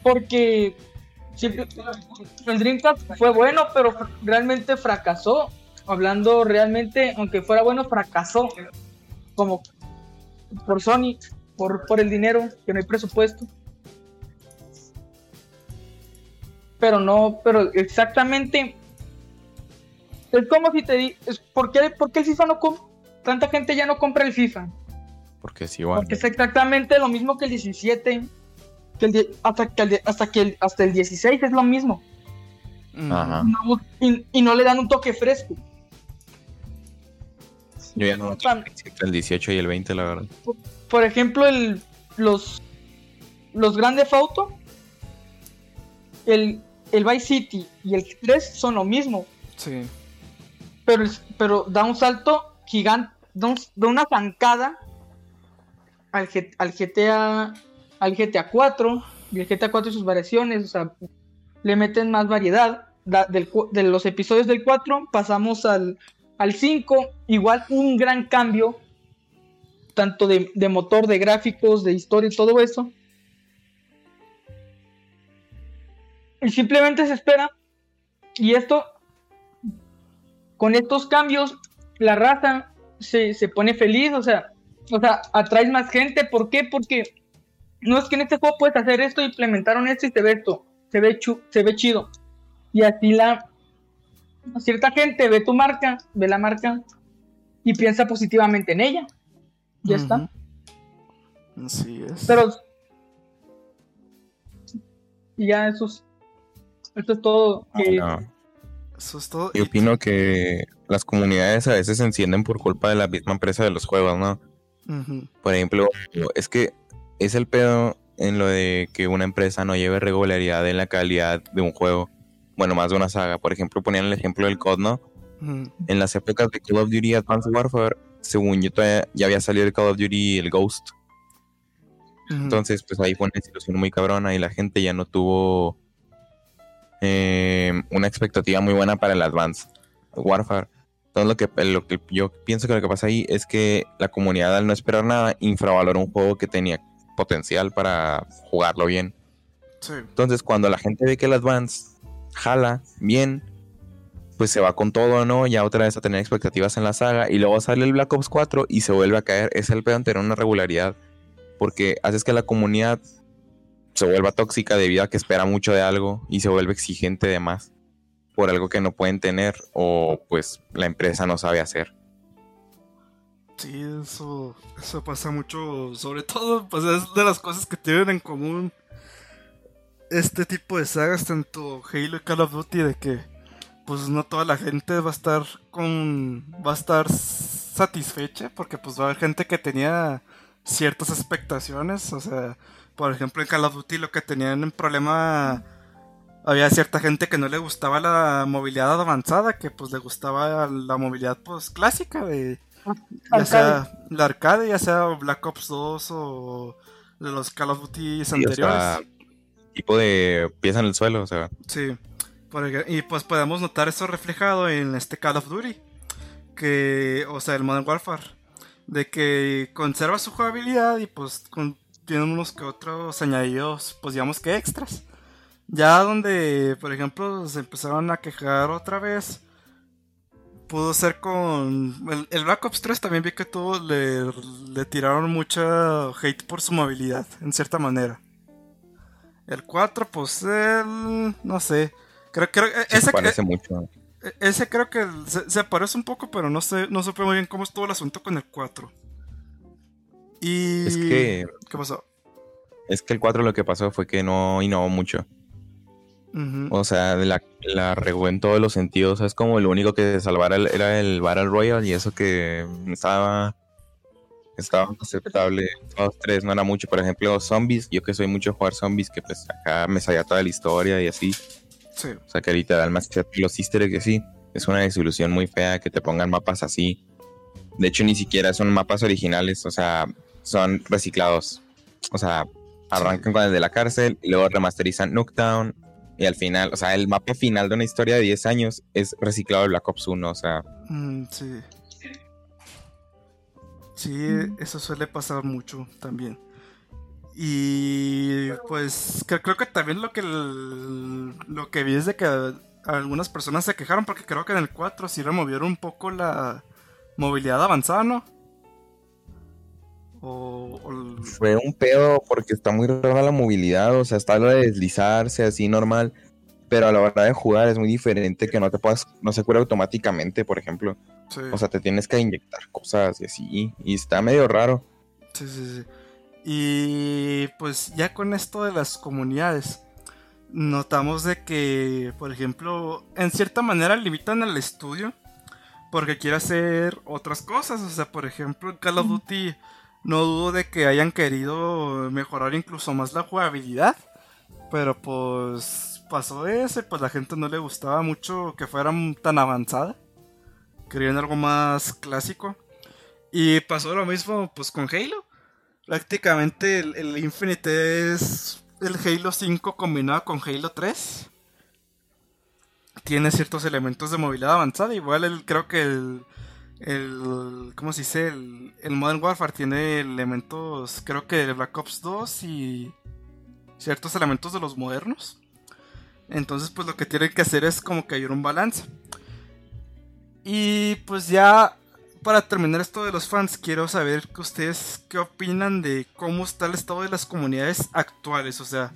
porque el Dreamcast fue bueno, pero realmente fracasó. Hablando realmente, aunque fuera bueno, fracasó. Como por Sony, por, por el dinero, que no hay presupuesto. Pero no, pero exactamente. Es como si te di. ¿por, qué, por qué el FIFA? Tanta gente ya no compra el FIFA. Porque es igual. Porque es exactamente lo mismo que el 17. Que el hasta, que el, hasta, que el, hasta el 16 es lo mismo. Ujú. Ajá. No- y, y no le dan un toque fresco. Yo ya no lo el 18 y el 20, la verdad. Por ejemplo, el, los, los Grande Auto, el, el Vice City y el 3 son lo mismo. Sí. Pero, pero da un salto gigante, de una zancada al, GTA al GTA 4 y el GTA 4 y sus variaciones, o sea, le meten más variedad. de los episodios del 4 pasamos al, al 5, igual un gran cambio, tanto de, de motor, de gráficos, de historia y todo eso. Y simplemente se espera. Y esto, con estos cambios, la raza se, se pone feliz, o sea, o sea, atraes más gente. ¿Por qué? Porque no es que en este juego puedes hacer esto, implementaron esto y se ve esto, se ve, se ve chido. Y así la cierta gente ve tu marca, ve la marca y piensa positivamente en ella. Ya está. Así es. Pero ya eso es, esto es todo. Ah, eso es todo. Yo opino que las comunidades a veces se encienden por culpa de la misma empresa de los juegos, ¿no? Por ejemplo, es que es el pedo en lo de que una empresa no lleve regularidad en la calidad de un juego. Bueno, más de una saga. Por ejemplo, ponían el ejemplo del COD, ¿no? En las épocas de Call of Duty Advanced Warfare, según yo, ya había salido el Call of Duty el Ghost. Entonces, pues ahí fue una situación muy cabrona y la gente ya no tuvo eh, una expectativa muy buena para el Advanced Warfare. Entonces lo que, lo que yo pienso que lo que pasa ahí es que la comunidad al no esperar nada infravaloró un juego que tenía potencial para jugarlo bien. Entonces, cuando la gente ve que el Advance jala bien, pues se va con todo, ¿no? Ya otra vez a tener expectativas en la saga. Y luego sale el Black Ops 4 y se vuelve a caer. Es el peor tener una regularidad. Porque haces que la comunidad se vuelva tóxica debido a que espera mucho de algo y se vuelve exigente de más por algo que no pueden tener o pues la empresa no sabe hacer. Sí, eso, eso pasa mucho, sobre todo, pues es de las cosas que tienen en común este tipo de sagas, tanto Halo y Call of Duty, de que pues no toda la gente va a estar con, va a estar satisfecha, porque pues va a haber gente que tenía ciertas expectaciones, o sea, por ejemplo en Call of Duty lo que tenían un problema había cierta gente que no le gustaba la movilidad avanzada, que pues le gustaba la movilidad pues clásica de ya sea la arcade, ya sea Black Ops 2 o de los Call of Duty anteriores. tipo de pieza en el suelo, o sea. Sí. y pues podemos notar eso reflejado en este Call of Duty. Que, o sea, el Modern Warfare. De que conserva su jugabilidad y pues tiene unos que otros añadidos, pues digamos que extras. Ya donde, por ejemplo, se empezaron a quejar otra vez pudo ser con. El, Black Ops 3 también vi que todo le, le tiraron mucha hate por su movilidad, en cierta manera. El 4, pues él. No sé. Creo, que ese, parece mucho. E, ese creo que se, parece un poco, pero no sé, no supe muy bien cómo estuvo el asunto con el 4. Y. Es que. ¿Qué pasó? Es que el 4 lo que pasó fue que no innovó mucho. O sea, la, la regó en todos los sentidos. Es como lo único que salvara era el Battle Royale y eso que estaba estaba aceptable. Todos tres no era mucho. Por ejemplo, zombies. Yo que soy mucho jugar zombies, que pues acá me sabía toda la historia y así. Sí. O sea, que ahorita más los easter eggs sí. Es una disolución muy fea que te pongan mapas así. De hecho, ni siquiera son mapas originales. O sea, son reciclados. O sea, arrancan con el de la cárcel luego remasterizan Nuketown y al final, o sea, el mapa final de una historia de 10 años es reciclado de Black Ops 1, o sea. Mm, sí. Sí, eso suele pasar mucho también. Y pues creo que también lo que lo que vi es de que algunas personas se quejaron porque creo que en el 4 sí removieron un poco la movilidad avanzada, ¿no? Fue un pedo porque está muy rara la movilidad, o sea, está lo de deslizarse así normal, pero a la hora de jugar es muy diferente que no te puedas, no se cura automáticamente, por ejemplo. O sea, te tienes que inyectar cosas y así, y está medio raro. Sí, sí, sí. Y pues ya con esto de las comunidades, notamos de que, por ejemplo, en cierta manera limitan al estudio porque quiere hacer otras cosas. O sea, por ejemplo, en Call of Duty no dudo de que hayan querido mejorar incluso más la jugabilidad. Pero pues pasó eso y pues la gente no le gustaba mucho que fuera tan avanzada. querían algo más clásico. Y pasó lo mismo pues con Halo. Prácticamente el, el Infinite es el Halo 5 combinado con Halo 3. Tiene ciertos elementos de movilidad avanzada. Igual el, creo que el, el ¿cómo se dice? El, el Modern Warfare tiene elementos, creo que de Black Ops 2 y ciertos elementos de los modernos. Entonces, pues lo que tienen que hacer es como que hay un balance. Y pues ya para terminar esto de los fans, quiero saber que ustedes qué opinan de cómo está el estado de las comunidades actuales. O sea,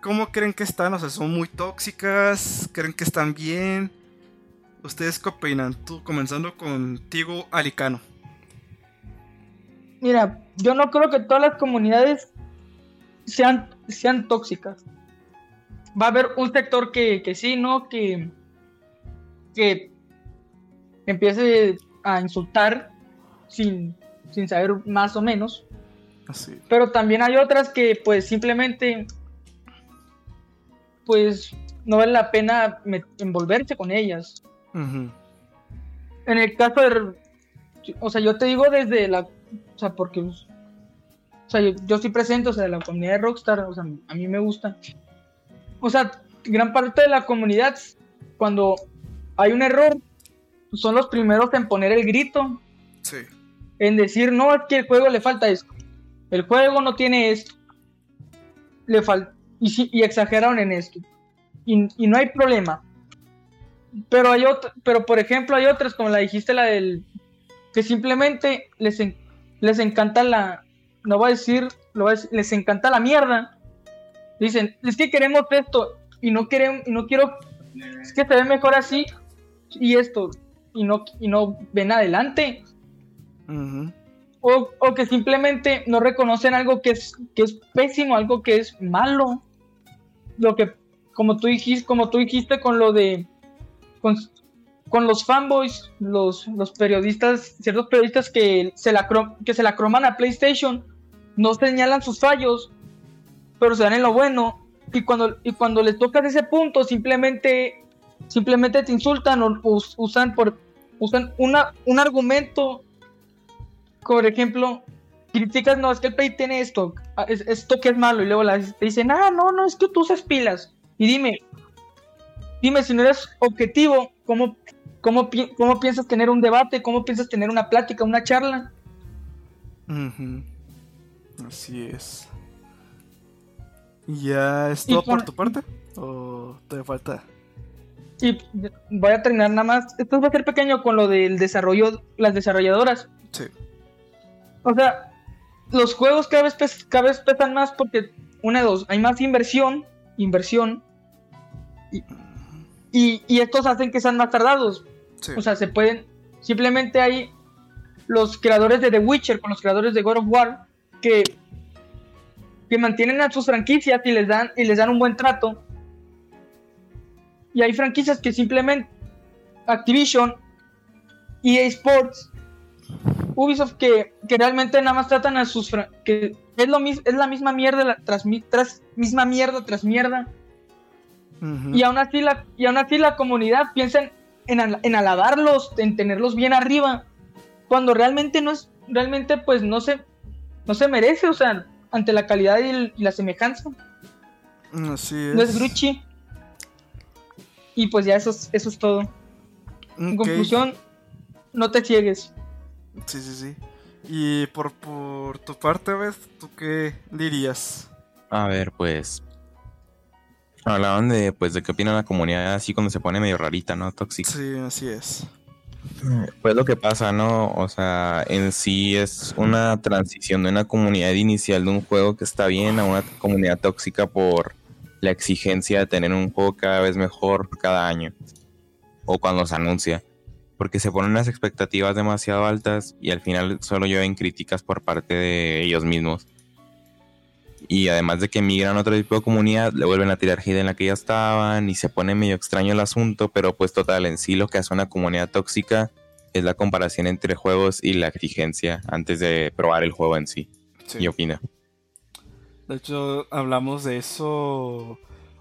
¿cómo creen que están? O sea, ¿son muy tóxicas? ¿Creen que están bien? ¿Ustedes qué opinan? Tú, comenzando contigo, Alicano. Mira, yo no creo que todas las comunidades sean, sean tóxicas. Va a haber un sector que, que sí, ¿no? Que, que empiece a insultar sin, sin saber más o menos. Así. Pero también hay otras que pues simplemente pues no vale la pena envolverse con ellas. En el caso de... O sea, yo te digo desde la... O sea, porque... O sea, yo, yo estoy presente, o sea, de la comunidad de Rockstar, o sea, a mí me gusta. O sea, gran parte de la comunidad, cuando hay un error, son los primeros en poner el grito. Sí. En decir, no, es que el juego le falta esto. El juego no tiene esto. Le falta. Y, y, exageraron en esto. Y, y, no hay problema. Pero hay otro, pero por ejemplo hay otras, como la dijiste, la del que simplemente les, les encanta la, no voy a decir, lo voy a decir, les encanta la mierda. Dicen, es que queremos esto y no queremos, y no quiero, es que se ve mejor así y esto y no, y no ven adelante. o, o, que simplemente no reconocen algo que es, que es pésimo, algo que es malo. Lo que, como tú dijiste, como tú dijiste con lo de. Con, los fanboys, los, los, periodistas, ciertos periodistas que se, la, que se la croman a PlayStation, no señalan sus fallos, pero se dan en lo bueno. Y cuando, y cuando les tocas ese punto, simplemente simplemente te insultan o, usan por usan una, un argumento por ejemplo criticas no es que el Play tiene esto ah, esto que es malo y luego te dicen ah no no es que tú usas pilas y dime dime si no eres objetivo cómo cómo, cómo piensas tener un debate cómo piensas tener una plática una charla así es ¿Ya es todo por tu parte? ¿O te falta? Y voy a terminar nada más. Esto va a ser pequeño con lo del desarrollo, las desarrolladoras. Sí. O sea, los juegos cada vez, cada vez pesan más porque, una de dos, hay más inversión, inversión, y, y, estos hacen que sean más tardados. Sí. O sea, se pueden, simplemente hay los creadores de The Witcher con los creadores de God of War que, que mantienen a sus franquicias y les dan, y les dan un buen trato y hay franquicias que simplemente Activision, EA Sports, Ubisoft que, que realmente nada más tratan a sus que es lo es la misma mierda tras, tras misma mierda tras mierda. Y aún así la y aún así la comunidad piensa en, en, alabarlos, en tenerlos bien arriba, cuando realmente no es realmente pues no se no se merece, o sea, ante la calidad y, la semejanza. Así es. No es Gruchi. Y pues ya eso es, eso es todo. En conclusión, no te ciegues. Sí, sí, sí. Y por, por tu parte, Beth, ¿tú qué dirías? A ver, pues. Hablaban de, pues, de qué opina la comunidad así cuando se pone medio rarita, ¿no? Tóxica. Sí, así es. Pues lo que pasa, ¿no? O sea, en sí es una transición de una comunidad inicial de un juego que está bien a una comunidad tóxica por la exigencia de tener un juego cada vez mejor cada año o cuando se anuncia, porque se ponen las expectativas demasiado altas y al final solo llueven críticas por parte de ellos mismos. Y además de que migran a otro tipo de comunidad, le vuelven a tirar hate en la que ya estaban y se pone medio extraño el asunto, pero pues total, en sí lo que hace una comunidad tóxica es la comparación entre juegos y la exigencia antes de probar el juego en sí. Sí. ¿Y opina? De hecho, hablamos de eso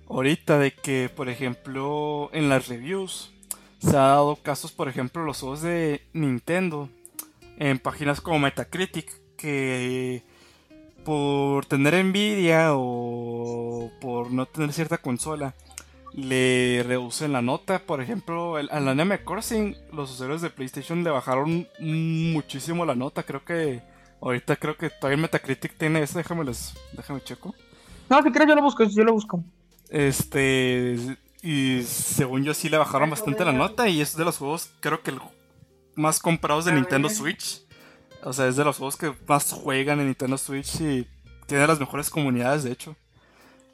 ahorita, de que, por ejemplo, en las reviews se ha dado casos, por ejemplo, los juegos de Nintendo en páginas como Metacritic que por tener envidia o por no tener cierta consola le reducen la nota. Por ejemplo, el, al Anime Crossing, los usuarios de PlayStation le bajaron muchísimo la nota. Creo que ahorita creo que todavía Metacritic tiene eso. Déjame les, déjame checo. No, si quieres yo lo busco, yo lo busco. Este y según yo sí le bajaron bastante la nota y es de los juegos creo que el más comprados de Nintendo Switch. O sea, es de los juegos que más juegan en Nintendo Switch y tiene las mejores comunidades, de hecho.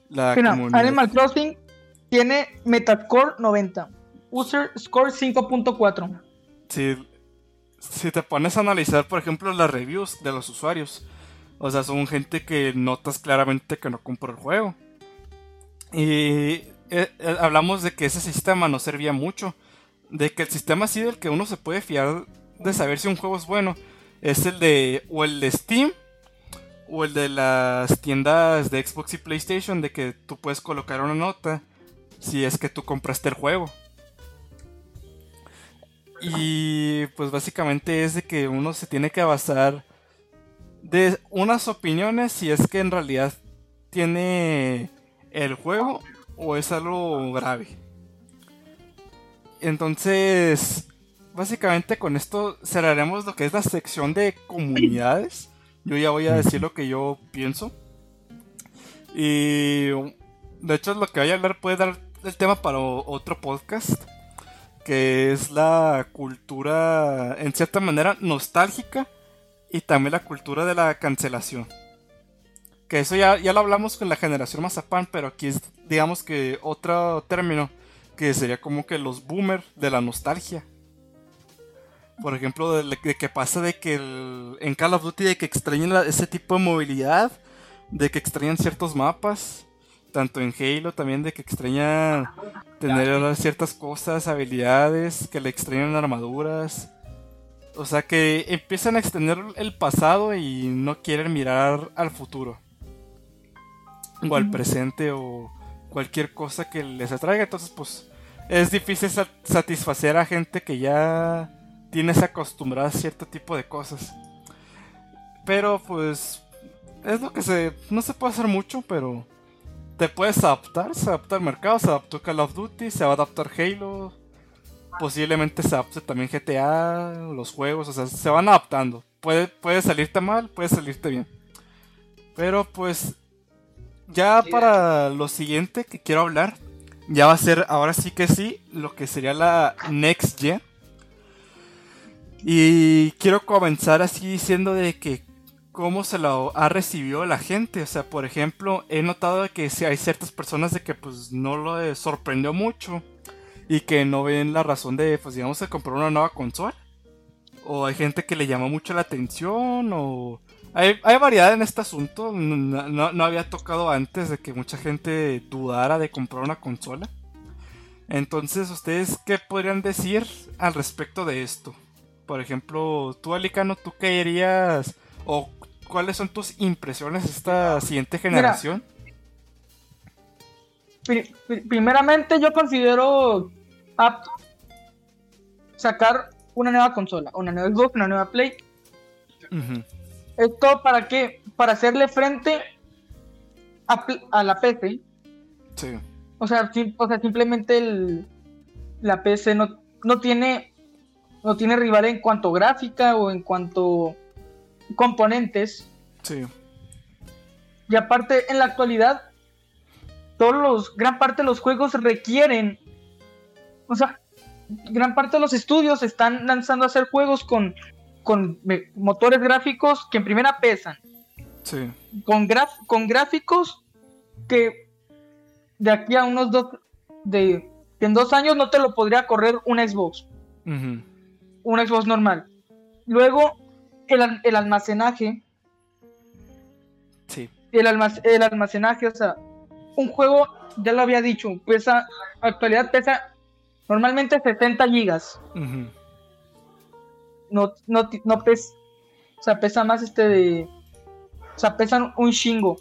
La Animal Crossing tiene Metascore 90. User Score 5.4. Si, si te pones a analizar, por ejemplo, las reviews de los usuarios. O sea, son gente que notas claramente que no compró el juego. Y eh, eh, hablamos de que ese sistema no servía mucho. De que el sistema así del que uno se puede fiar de saber si un juego es bueno es el de o el de Steam o el de las tiendas de Xbox y PlayStation de que tú puedes colocar una nota si es que tú compraste el juego. Y pues básicamente es de que uno se tiene que basar de unas opiniones si es que en realidad tiene el juego o es algo grave. Entonces, básicamente con esto cerraremos lo que es la sección de comunidades. Yo ya voy a decir lo que yo pienso. Y de hecho lo que voy a hablar puede dar el tema para otro podcast, que es la cultura, en cierta manera, nostálgica y también la cultura de la cancelación. Que eso ya, ya lo hablamos con la generación Mazapán, pero aquí es, digamos que otro término, que sería como que los boomers de la nostalgia. Por ejemplo, de, que pasa de que en Call of Duty de que extrañan ese tipo de movilidad, de que extrañan ciertos mapas tanto en Halo también de que extraña tener ciertas cosas, habilidades, que le extrañan armaduras. O sea que empiezan a extender el pasado y no quieren mirar al futuro. O al presente o cualquier cosa que les atraiga. Entonces pues es difícil satisfacer a gente que ya tienes acostumbrada a cierto tipo de cosas. Pero pues es lo que se... No se puede hacer mucho, pero te puedes adaptar, se adapta al mercado, se adaptó Call of Duty, se va a adaptar Halo, posiblemente se adapte también GTA, los juegos, o sea, se van adaptando. Puede, puede salirte mal, puede salirte bien. Pero pues, ya para lo siguiente que quiero hablar, ya va a ser ahora sí que sí, lo que sería la Next Gen. Y quiero comenzar así diciendo de que cómo se lo ha recibido la gente. O sea, por ejemplo, he notado que si hay ciertas personas de que pues no lo sorprendió mucho y que no ven la razón de, pues digamos, de comprar una nueva consola. O hay gente que le llama mucho la atención o... Hay, variedad en este asunto. No, no, había tocado antes de que mucha gente dudara de comprar una consola. Entonces, ¿ustedes qué podrían decir al respecto de esto? Por ejemplo, tú, Alicano, ¿tú qué dirías? ¿O ¿cuáles son tus impresiones de esta siguiente generación? primeramente yo considero apto sacar una nueva consola, una nueva Xbox, una nueva Play. ¿Esto para qué? Para hacerle frente a, la PC. Sí. O sea, o sea simplemente el, la PC no, no tiene no tiene rival en cuanto gráfica o en cuanto componentes. Sí. Y aparte, en la actualidad, todos los, gran parte de los juegos requieren, o sea, gran parte de los estudios están lanzando a hacer juegos con, con motores gráficos que en primera pesan. Sí. Con, con gráficos que de aquí a unos dos, de, en dos años no te lo podría correr un Xbox. Un Xbox normal. Luego, el, almacenaje. Sí. El, el almacenaje, o sea, un juego, ya lo había dicho, pesa, actualidad pesa normalmente 70 gigas. No, no, no pesa, o sea, pesa más este de, o sea, pesan un chingo.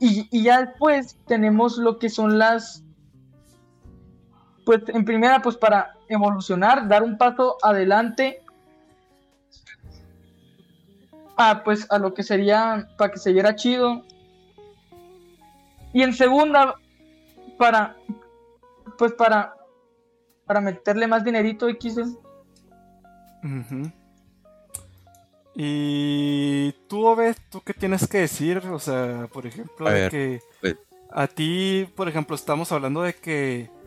Y, y ya después tenemos lo que son las, pues en primera, pues para evolucionar, dar un paso adelante a, pues, a lo que sería, para que se viera chido. Y en segunda, para, pues para, para meterle más dinerito y quise. Y tú, Obed, ¿tú qué tienes que decir? O sea, por ejemplo, de que pues a ti, por ejemplo, estamos hablando de que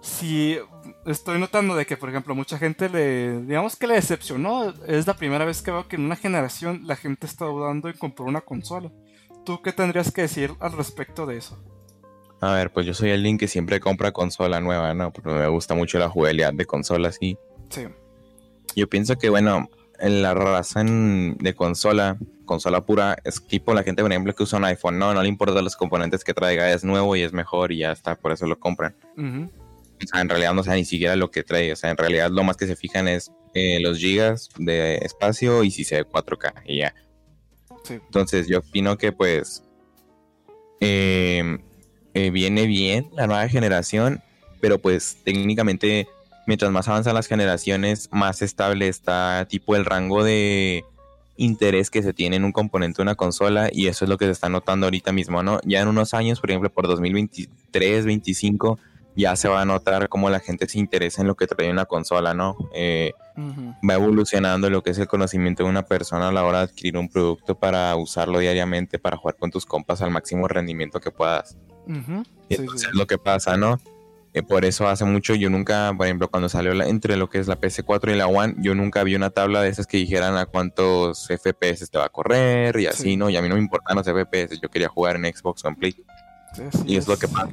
si estoy notando de que, por ejemplo, mucha gente le, digamos que le decepcionó. Es la primera vez que veo que en una generación la gente está dudando en comprar una consola. ¿Tú qué tendrías que decir al respecto de eso? A ver, pues yo soy alguien que siempre compra consola nueva, ¿no? Porque me gusta mucho la jugabilidad de consolas y... Sí. Yo pienso que, bueno, en la razón de consola, consola pura, es tipo la gente, por ejemplo, que usa un iPhone, no, no le importa los componentes que traiga, es nuevo y es mejor y ya está, por eso lo compran. O sea, en realidad no sabe ni siquiera lo que trae, o sea, en realidad lo más que se fijan es eh, los gigas de espacio y si se ve 4K y ya. Entonces yo opino que pues em, eh, viene bien la nueva generación, pero pues técnicamente mientras más avanzan las generaciones, más estable está tipo el rango de interés que se tiene en un componente de una consola y eso es lo que se está notando ahorita mismo, ¿no? Ya en unos años, por ejemplo, por 2023, 2025 ya se va a notar cómo la gente se interesa en lo que trae una consola, ¿no? Eh, va evolucionando lo que es el conocimiento de una persona a la hora de adquirir un producto para usarlo diariamente, para jugar con tus compas al máximo rendimiento que puedas. entonces es lo que pasa, ¿no? Eh, por eso hace mucho yo nunca, por ejemplo, cuando salió entre lo que es la PC4 y la One, yo nunca vi una tabla de esas que dijeran a cuántos FPS te va a correr y así, ¿no? Y a mí no me importan los FPS, yo quería jugar en Xbox Complete. y es, lo que pasa.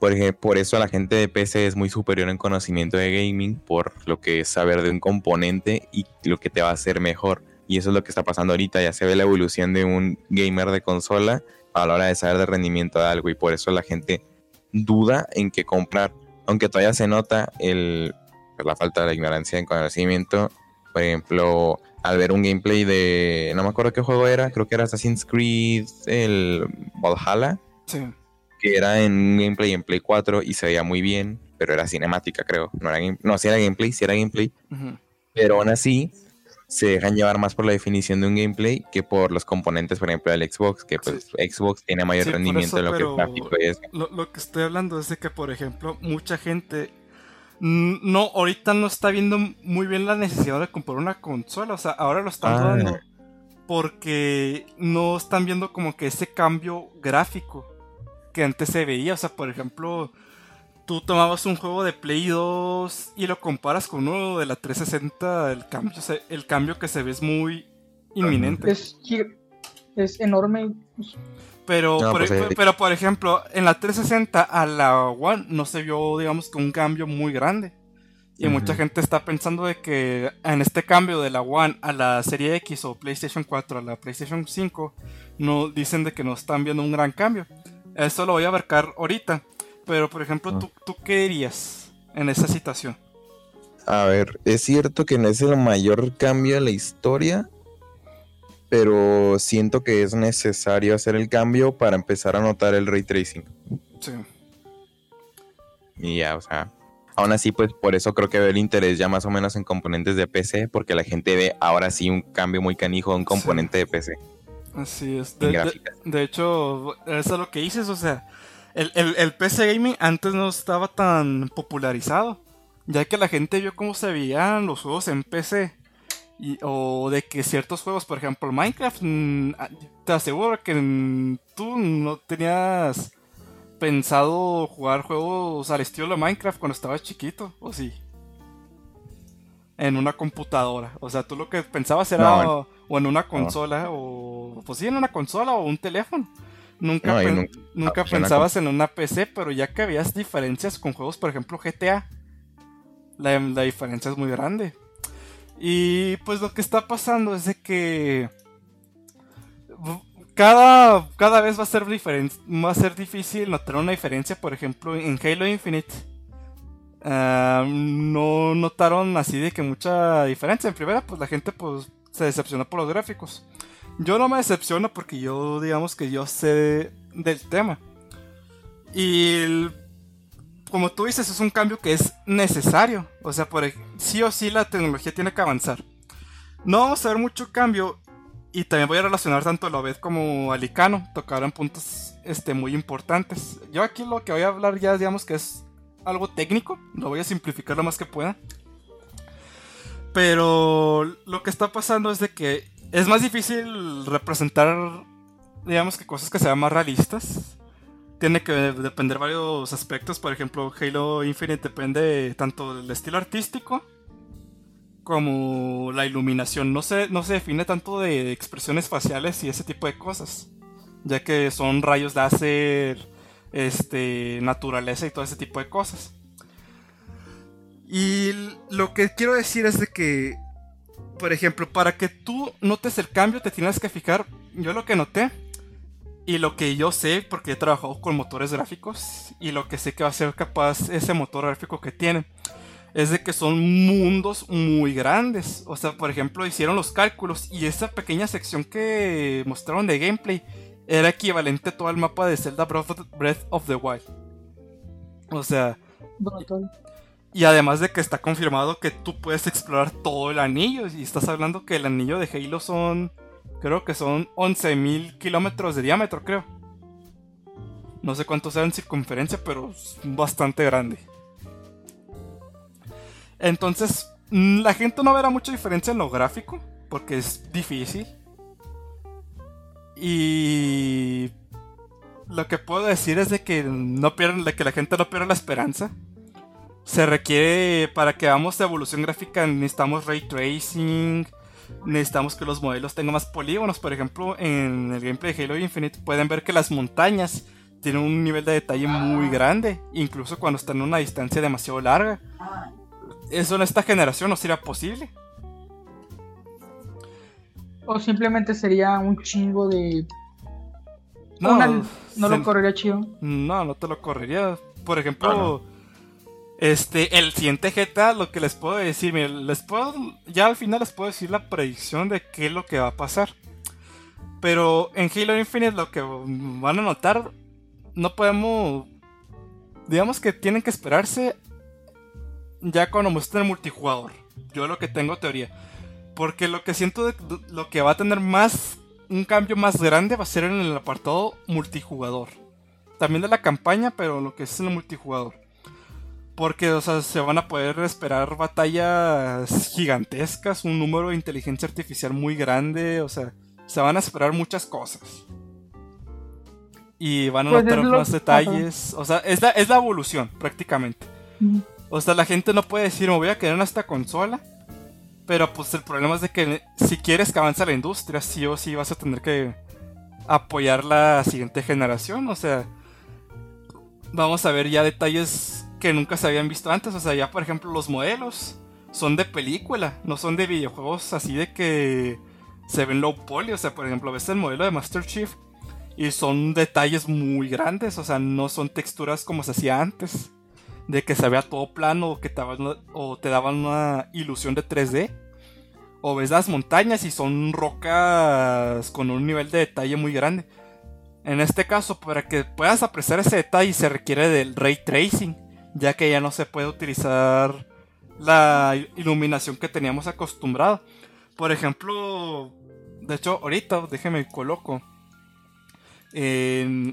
Por, por eso la gente de PC es muy superior en conocimiento de gaming, por lo que es saber de un componente y lo que te va a hacer mejor. Y eso es lo que está pasando ahorita. Ya se ve la evolución de un gamer de consola a la hora de saber de rendimiento de algo. Y por eso la gente duda en qué comprar. Aunque todavía se nota el, pues, la falta de ignorancia en conocimiento. Por ejemplo, al ver un gameplay de. No me acuerdo qué juego era. Creo que era Assassin's Creed, el Valhalla. Sí que era en un gameplay en Play 4 y se veía muy bien, pero era cinemática, creo. No, era no si era gameplay, si era gameplay. Pero aún así, se dejan llevar más por la definición de un gameplay que por los componentes, por ejemplo, del Xbox, que pues Xbox tiene mayor rendimiento de lo que es gráfico Lo, lo, que estoy hablando es de que, por ejemplo, mucha gente no, ahorita no está viendo muy bien la necesidad de comprar una consola. O sea, ahora lo están ah. dando porque no están viendo como que ese cambio gráfico que antes se veía. O sea, por ejemplo, tú tomabas un juego de Play 2 y lo comparas con uno de la 360, el cambio, el cambio que se ve es muy inminente. Es, es enorme. Pero, por, pues, eh, pero por ejemplo, en la 360 a la One no se vio, digamos, que un cambio muy grande. Y mucha gente está pensando de que en este cambio de la One a la serie X o PlayStation 4 a la PlayStation 5, no dicen de que no están viendo un gran cambio. Eso lo voy a abarcar ahorita. Pero, por ejemplo, ¿tú, ¿tú qué dirías en esa situación? A ver, es cierto que no es el mayor cambio de la historia, pero siento que es necesario hacer el cambio para empezar a notar el ray tracing. Sí. Y ya, o sea, aún así, pues por eso creo que veo el interés ya más o menos en componentes de PC, porque la gente ve ahora sí un cambio muy canijo de un componente de PC. Así es. De, hecho, eso es lo que dices, o sea, el, PC Gaming antes no estaba tan popularizado, ya que la gente vio cómo se veían los juegos en PC. Y, o de que ciertos juegos, por ejemplo, Minecraft, mm, ah, te aseguro que tú no tenías pensado jugar juegos al estilo de Minecraft cuando estabas chiquito, ¿o sí? En una computadora. O sea, tú lo que pensabas era o en una consola, o pues sí, en una consola o un teléfono. Nunca, nunca, pensabas en una PC, pero ya que habías diferencias con juegos, por ejemplo GTA, la, diferencia es muy grande. Y pues lo que está pasando es de que cada, cada vez va a ser va a ser difícil notar una diferencia, por ejemplo, en Halo Infinite. Ah, no notaron así de que mucha diferencia. En primera, pues la gente pues se decepcionó por los gráficos. Yo no me decepciono porque yo, digamos que yo sé del tema. Y como tú dices, es un cambio que es necesario. O sea, por, sí o sí la tecnología tiene que avanzar. No vamos a ver mucho cambio. Y también voy a relacionar tanto a Lobet como a Licano. Tocarán puntos este, muy importantes. Yo aquí lo que voy a hablar ya, digamos que es algo técnico. Lo voy a simplificar lo más que pueda. Pero lo que está pasando es de que es más difícil representar, digamos que cosas que sean más realistas tiene que depender varios aspectos. Por ejemplo, Halo Infinite depende tanto del estilo artístico como la iluminación. No se, no se define tanto de expresiones faciales y ese tipo de cosas. Ya que son rayos láser, este, naturaleza y todo ese tipo de cosas. Y lo que quiero decir es de que, por ejemplo, para que tú notes el cambio te tienes que fijar. Yo lo que noté y lo que yo sé, porque he trabajado con motores gráficos, y lo que sé que va a ser capaz ese motor gráfico que tiene, es de que son mundos muy grandes. O sea, por ejemplo, hicieron los cálculos y esa pequeña sección que mostraron de gameplay era equivalente a todo el mapa de Zelda Breath of the Wild. O sea... Y además de que está confirmado que tú puedes explorar todo el anillo. Y estás hablando que el anillo de Halo son Creo que son 11.000 kilómetros de diámetro, creo. No sé cuánto sea en circunferencia, pero es bastante grande. Entonces, mm, la gente no verá mucha diferencia en lo gráfico, porque es difícil. Y lo que puedo decir es de que no pierdan, de que la gente no pierda la esperanza. Se requiere para que hagamos evolución gráfica necesitamos ray tracing, necesitamos que los modelos tengan más polígonos. Por ejemplo, en el gameplay de Halo Infinite pueden ver que las montañas tienen un nivel de detalle muy grande, incluso cuando están en una distancia demasiado larga. Eso en esta generación no sería posible. O simplemente sería un chingo de... No, no lo correría chido. No, no te lo correría. Por ejemplo, este, el siguiente GTA, lo que les puedo decir, les puedo, ya al final les puedo decir la predicción de qué es lo que va a pasar. Pero en Halo Infinite lo que van a notar, no podemos, digamos que tienen que esperarse ya cuando muestren el multijugador. Yo lo que tengo teoría. Porque lo que siento de lo que va a tener más, un cambio más grande va a ser en el apartado multijugador. También de la campaña, pero lo que es el multijugador. Porque, o sea, se van a poder esperar batallas gigantescas, un número de inteligencia artificial muy grande, o sea, se van a esperar muchas cosas. Y van a pues notar más detalles, o sea, es la, es la evolución prácticamente. O sea, la gente no puede decir, me voy a quedar en esta consola. Pero pues el problema es de que si quieres que avance la industria, sí o sí vas a tener que apoyar la siguiente generación. O sea, vamos a ver ya detalles que nunca se habían visto antes. O sea, ya por ejemplo los modelos son de película, no son de videojuegos así de que se ven low poly. O sea, por ejemplo, ves el modelo de Master Chief y son detalles muy grandes. O sea, no son texturas como se hacía antes. De que se vea todo plano o que te, o te daban una ilusión de 3D. O ves las montañas y son rocas con un nivel de detalle muy grande. En este caso, para que puedas apreciar ese detalle se requiere del ray tracing ya que ya no se puede utilizar la iluminación que teníamos acostumbrado. Por ejemplo, de hecho, ahorita déjenme coloco.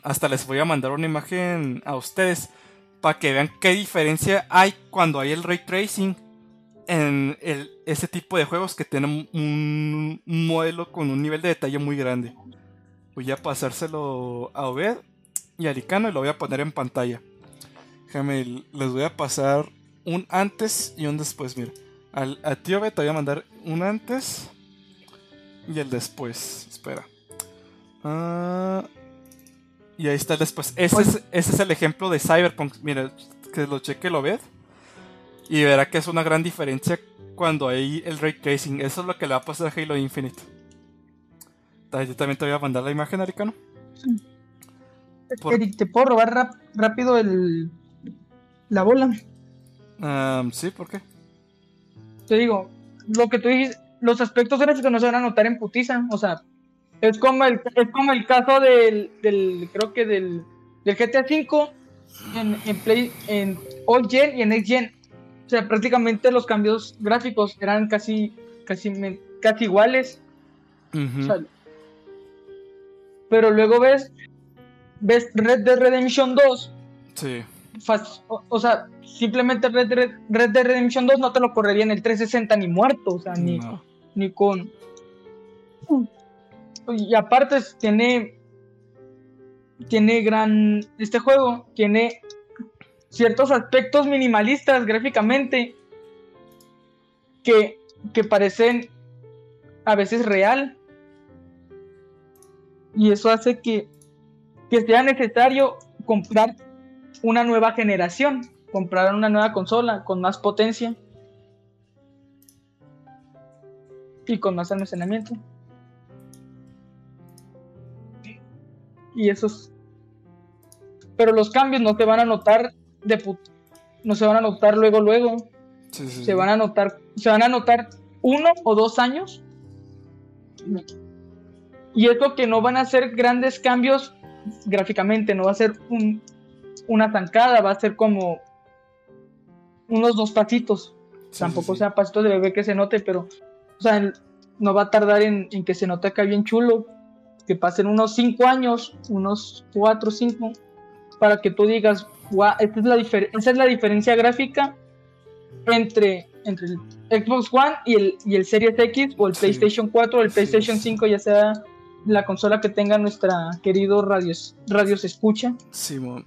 hasta les voy a mandar una imagen a ustedes para que vean qué diferencia hay cuando hay el ray tracing en el, ese tipo de juegos que tienen un, modelo con un nivel de detalle muy grande. Voy a pasárselo a Obed y a Licano y lo voy a poner en pantalla. Déjame, les voy a pasar un antes y un después. Mira, al, a tío B te voy a mandar un antes y el después. Espera. Ah, y ahí está el después. Ese es, ese es el ejemplo de Cyberpunk. Mira, que lo cheque, lo ve. Y verá que es una gran diferencia cuando hay el ray tracing. Eso es lo que le va a pasar a Halo Infinite. Yo también te voy a mandar la imagen, Aricano. ¿te puedo robar rápido el, la bola. sí, ¿por qué? Te digo, lo que tú dices, los aspectos gráficos no se van a notar en putiza, o sea, es como el, es como el caso del, del creo que del, del GTA V, en, en Play, en All Gen y en Next Gen. O sea, prácticamente los cambios gráficos eran casi, casi, casi iguales. Ujú. O sea, pero luego ves, ves Red Dead Redemption 2. Sí. O, o sea, simplemente Red, Red Dead Redemption 2 no te lo correría en el 360 ni muerto. O sea, ni, No. ni con. Y aparte tiene. Tiene gran. Este juego tiene ciertos aspectos minimalistas gráficamente que, que parecen a veces real. Y eso hace que, que sea necesario comprar una nueva generación, comprar una nueva consola con más potencia y con más almacenamiento. Y esos. Pero los cambios no se van a notar de put- no se van a notar luego luego, Sí, sí, se van a notar, se van a notar uno o dos años. Y es lo que no van a ser grandes cambios gráficamente, no va a ser un- una zancada, va a ser como unos dos pasitos. Sí, Tampoco sí, sí. sea pasitos de bebé que se note, pero o sea, no va a tardar en, en que se note acá bien chulo. Que pasen unos cinco años, unos cuatro o cinco, para que tú digas, "Guau, esta es la esa es la diferencia gráfica entre, entre el Xbox One y el, y el Series X o el Sí. PlayStation 4 o el PlayStation sí. 5, ya sea la consola que tenga nuestra querido radios, radios escucha. Simón.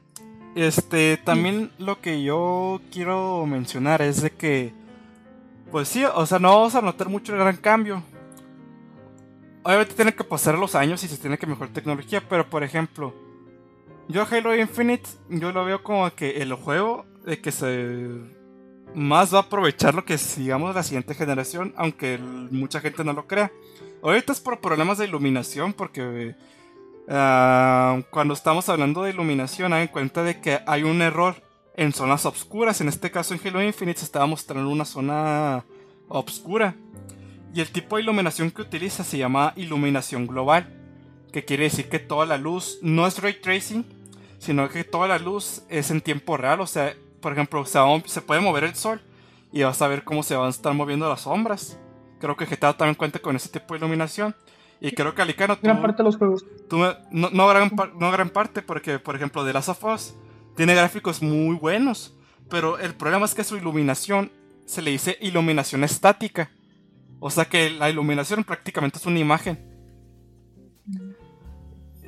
Este, también lo que yo quiero mencionar es de que, pues sí, o sea, no vamos a notar mucho el gran cambio. Obviamente tienen que pasar los años y se tiene que mejorar tecnología, pero por ejemplo, yo Halo Infinite, yo lo veo como que el juego de que se más va a aprovechar lo que es, digamos, la siguiente generación, aunque mucha gente no lo crea. Ahorita es por problemas de iluminación, porque Ah, cuando estamos hablando de iluminación, hagan cuenta de que hay un error en zonas obscuras. En este caso, en Halo Infinite se estaba mostrando una zona obscura. Y el tipo de iluminación que utiliza se llama iluminación global. Que quiere decir que toda la luz no es ray tracing, sino que toda la luz es en tiempo real. O sea, por ejemplo, se, va- se puede mover el sol y vas a ver cómo se van a estar moviendo las sombras. Creo que GTA también cuenta con ese tipo de iluminación. Y creo que Alicano Gran tú- parte de los juegos. Tú no, no gran, no gran parte, porque, por ejemplo, The Last of Us tiene gráficos muy buenos, pero el problema es que su iluminación se le dice iluminación estática. O sea que la iluminación prácticamente es una imagen.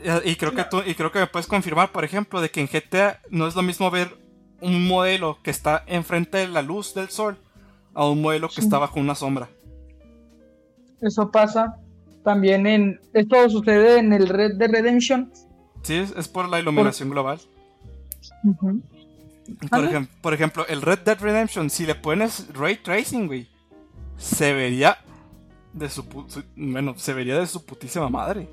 Y- Y creo, que tú, y creo que me puedes confirmar, por ejemplo, de que en GTA no es lo mismo ver un modelo que está enfrente de la luz del sol a un modelo que Sí. está bajo una sombra. Eso pasa también en. Esto sucede en el Red Dead Redemption. Sí, es, es por la iluminación global. Por, ejem- por ejemplo, el Red Dead Redemption, si le pones ray tracing, güey, se vería de su, bueno, se vería de su putísima madre.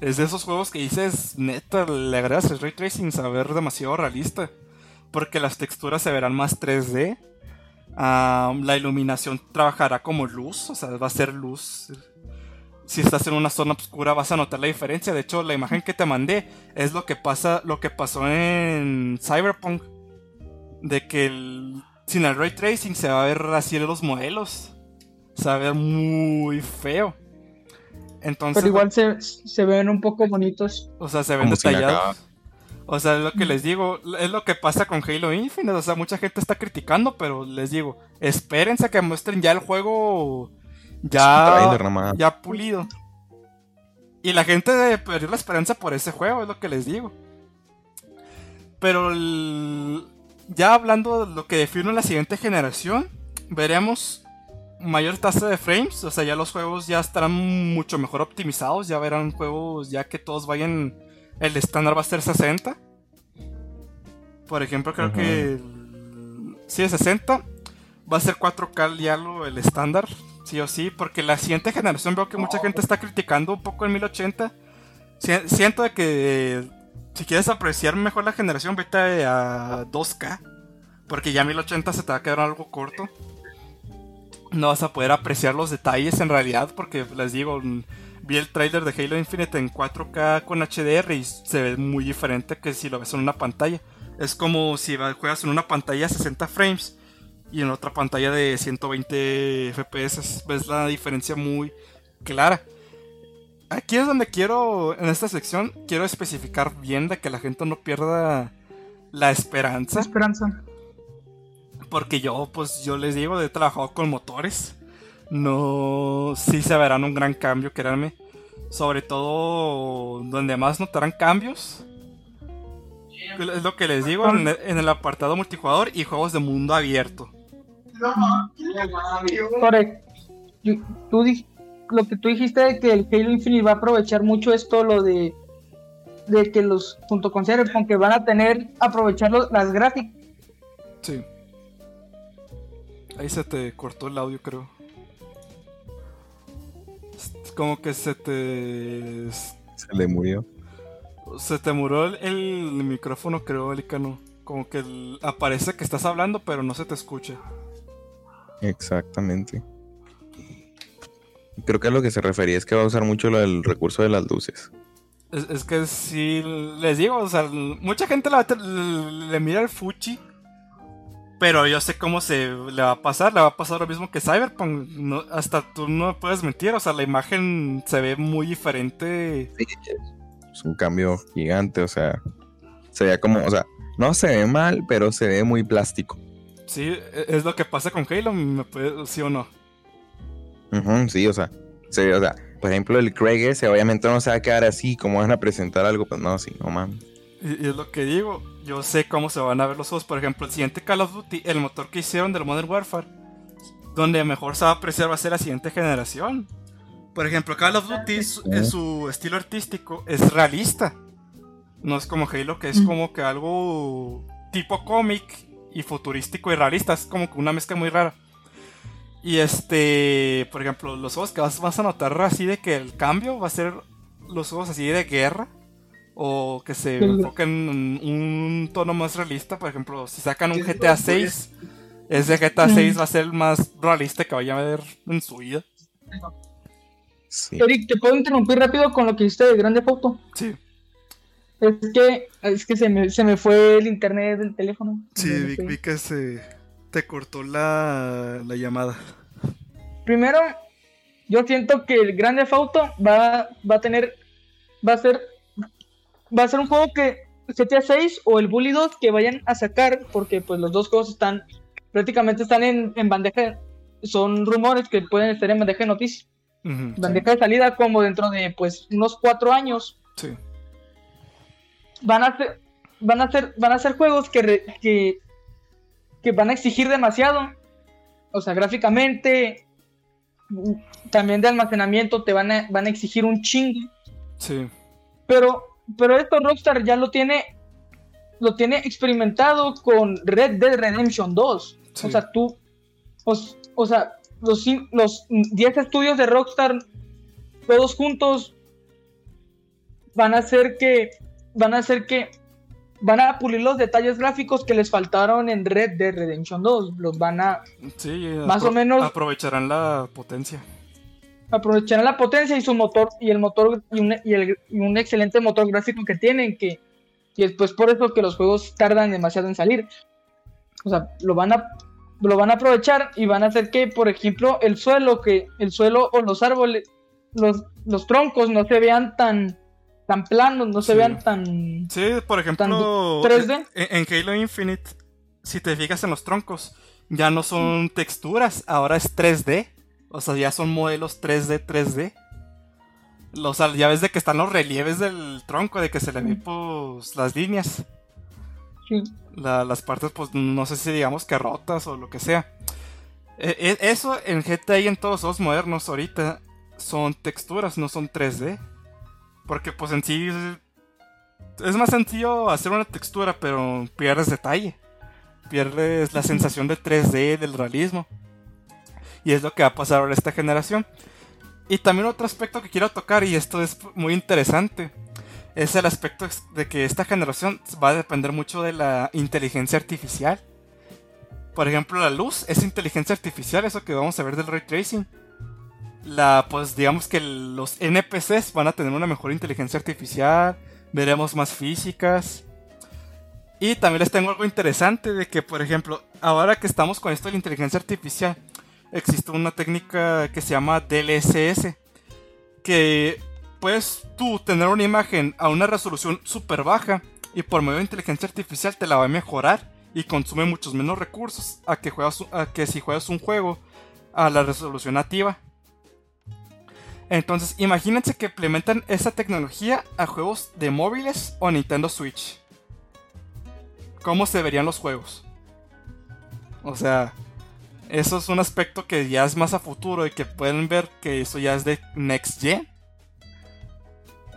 Es de esos juegos que dices, neta, le el ray tracing, a ver demasiado realista, porque las texturas se verán más 3D. Ah, la iluminación trabajará como luz, o sea, va a ser luz. Si estás en una zona oscura vas a notar la diferencia. De hecho, la imagen que te mandé es lo que pasa, lo que pasó en Cyberpunk. De que el- sin el ray tracing se va a ver así los modelos. Se va a ver muy feo. Entonces, Pero igual se, se ven un poco bonitos. o sea, se ven detallados. O sea, es lo que les digo, es lo que pasa con Halo Infinite. O sea, mucha gente está criticando, pero les digo, espérense a que muestren ya el juego ya, ya pulido. Y la gente perdió la esperanza por ese juego, es lo que les digo. Pero el- ya hablando de lo que define la siguiente generación, veremos mayor tasa de frames, o sea, ya los juegos ya estarán mucho mejor optimizados, ya verán juegos ya que todos vayan, el estándar va a ser 60. Por ejemplo, creo que el, sí, 60 va a ser 4K ya lo, el estándar, sí o sí, porque la siguiente generación veo que mucha gente está criticando un poco el 1080. Si- Siento de que si quieres apreciar mejor la generación, vete a 2K. Porque ya 1080 se te va a quedar algo corto. No vas a poder apreciar los detalles en realidad. Porque les digo, vi el trailer de Halo Infinite en 4K con HDR y se ve muy diferente que si lo ves en una pantalla. Es como si juegas en una pantalla 60 frames y en otra pantalla de 120 FPS. Ves la diferencia muy clara. Aquí es donde quiero, en esta sección, quiero especificar bien de que la gente no pierda la esperanza. esperanza. Porque yo, pues yo les digo, he trabajado con motores. No, sí se verán un gran cambio, créanme. Sobre todo donde más notarán cambios. Es lo que les digo en, el apartado multijugador y juegos de mundo abierto. Correcto. Tú, lo que tú dijiste de que el Halo Infinite va a aprovechar mucho esto, lo de, de que los, junto con Cyberpunk, que van a tener, aprovechar las gráficas. Sí. Ahí se te cortó el audio, creo. Como que se te... Se le murió. Se te murió el, micrófono, creo, Elicano. Como que aparece que estás hablando, pero no se te escucha. Exactamente. Creo que a lo que se refería es que va a usar mucho el recurso de las luces. Es, que si les digo, o sea, mucha gente le, mira el Fuchi. Pero yo sé cómo se le va a pasar. Le va a pasar lo mismo que Cyberpunk. hasta tú no puedes mentir. O sea, la imagen se ve muy diferente. es un cambio gigante. O sea, se ve como, o sea, no se ve mal, pero se ve muy plástico. Sí, e, es lo que pasa con Halo, ¿me puede, ¿sí o no? sí, o sea, o sea, por ejemplo, el Craig ese obviamente no se va a quedar así, como van a presentar algo, pues no, sí, no mames. Y, es lo que digo, yo sé cómo se van a ver los juegos. Por ejemplo, el siguiente Call of Duty, el motor que hicieron del Modern Warfare, donde mejor se va a apreciar va a ser la siguiente generación. Por ejemplo, Call of Duty, su estilo artístico es realista. No es como Halo, que es como que algo tipo cómic y futurístico y realista. Es como que una mezcla muy rara. Y este, por ejemplo, los juegos que vas, a notar así de que el cambio va a ser los juegos así de guerra. O que se enfoquen en un tono más realista. Por ejemplo, si sacan un GTA 6, ese GTA 6 va a ser el más realista que vaya a ver en su vida. Eric, ¿te puedo interrumpir rápido con lo que hiciste de Grande Foto? Sí. Es que, es que se, me, se me fue el internet del teléfono. Sí, vi que se te cortó la, llamada. Primero, yo siento que el Grande Auto va, va a tener. Va a ser. Va a ser un juego que GTA 6 o el Bully 2 que vayan a sacar. Porque pues los dos juegos están. Prácticamente están en, en bandeja. Son rumores que pueden estar en bandeja de noticias. bandeja de salida como dentro de pues unos cuatro años. Sí. Van a ser. Van a ser, van a ser juegos que, que que van a exigir demasiado. O sea, gráficamente, también de almacenamiento te van a, van a exigir un chingo. Sí. Pero, pero esto Rockstar ya lo tiene, lo tiene experimentado con Red Dead Redemption 2. O sea, tú, o, sea, los, los 10 estudios de Rockstar, todos juntos, van a hacer que, van a hacer que van a pulir los detalles gráficos que les faltaron en Red Dead Redemption 2. Los van a. Sí, más o menos. Aprovecharán la potencia. Aprovecharán la potencia y su motor. Y el motor. Y un, y un excelente motor gráfico que tienen. Que, y es pues por eso que los juegos tardan demasiado en salir. O sea, lo van a. Lo van a aprovechar y van a hacer que, por ejemplo, el suelo, que el suelo o los árboles, los, los troncos no se vean tan, tan planos, no se vean tan. Sí, por ejemplo, 3D. En, Halo Infinite, si te fijas en los troncos, ya no son texturas, ahora es 3D. O sea, ya son modelos 3D, 3D. Los, ya ves de que están los relieves del tronco, de que se le ven pues, las líneas. Sí. las partes, pues no sé si digamos que rotas o lo que sea. E, e, eso en GTA y en todos los modernos ahorita son texturas, no son 3D. Porque pues en sí es más sencillo hacer una textura, pero pierdes detalle. Pierdes la sensación de 3D, del realismo. Y es lo que va a pasar ahora esta generación. Y también otro aspecto que quiero tocar, y esto es muy interesante, es el aspecto de que esta generación va a depender mucho de la inteligencia artificial. Por ejemplo, la luz es inteligencia artificial, eso que vamos a ver del ray tracing la, pues digamos que los NPCs van a tener una mejor inteligencia artificial, veremos más físicas. Y también les tengo algo interesante de que, por ejemplo, ahora que estamos con esto de la inteligencia artificial, existe una técnica que se llama DLSS, que puedes tú tener una imagen a una resolución súper baja y por medio de inteligencia artificial te la va a mejorar y consume muchos menos recursos a que, juegas, a que si juegas un juego a la resolución nativa. Entonces, imagínense que implementan esa tecnología a juegos de móviles o Nintendo Switch. ¿Cómo se verían los juegos? O sea, eso es un aspecto que ya es más a futuro y que pueden ver que eso ya es de Next Gen.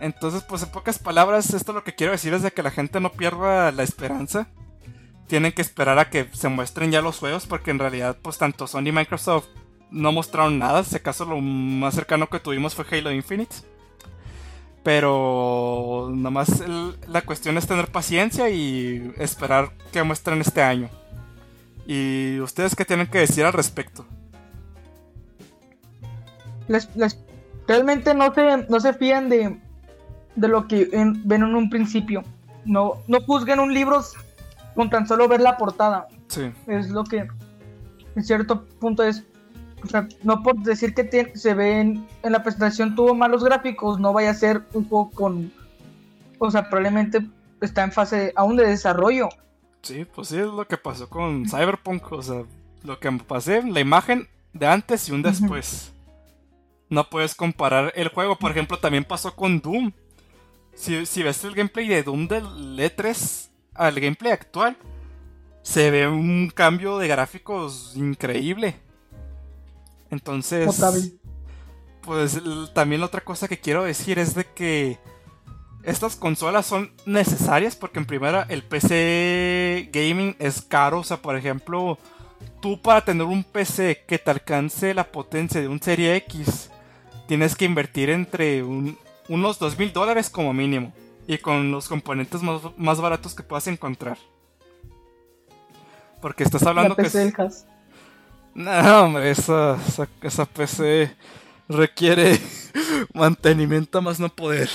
Entonces, pues en pocas palabras, esto lo que quiero decir es de que la gente no pierda la esperanza. Tienen que esperar a que se muestren ya los juegos porque en realidad, pues tanto Sony y Microsoft no mostraron nada. Si acaso lo más cercano que tuvimos fue Halo Infinite. Pero nada más la cuestión es tener paciencia y esperar que muestren este año. ¿Y ustedes qué tienen que decir al respecto? realmente no se, no se fían de, de lo que ven en un principio. No, no juzguen un libro con tan solo ver la portada. Sí. Es lo que en cierto punto es. O sea, no por decir que se ven en la presentación tuvo malos gráficos, no vaya a ser un juego con. O sea, probablemente está en fase aún de desarrollo. Sí, pues sí, es lo que pasó con Cyberpunk. O sea, lo que pasé, la imagen de antes y un después. No puedes comparar el juego. Por ejemplo, también pasó con Doom. Si, si ves el gameplay de Doom del E3 al gameplay actual, se ve un cambio de gráficos increíble. Entonces, pues también otra cosa que quiero decir es de que estas consolas son necesarias porque en primera el PC gaming es caro, o sea, por ejemplo, tú para tener un PC que te alcance la potencia de un Serie X, tienes que invertir entre unos 2 mil dólares como mínimo y con los componentes más, baratos que puedas encontrar. Porque estás hablando que... No, hombre, esa, esa, esa PC requiere mantenimiento más no poder.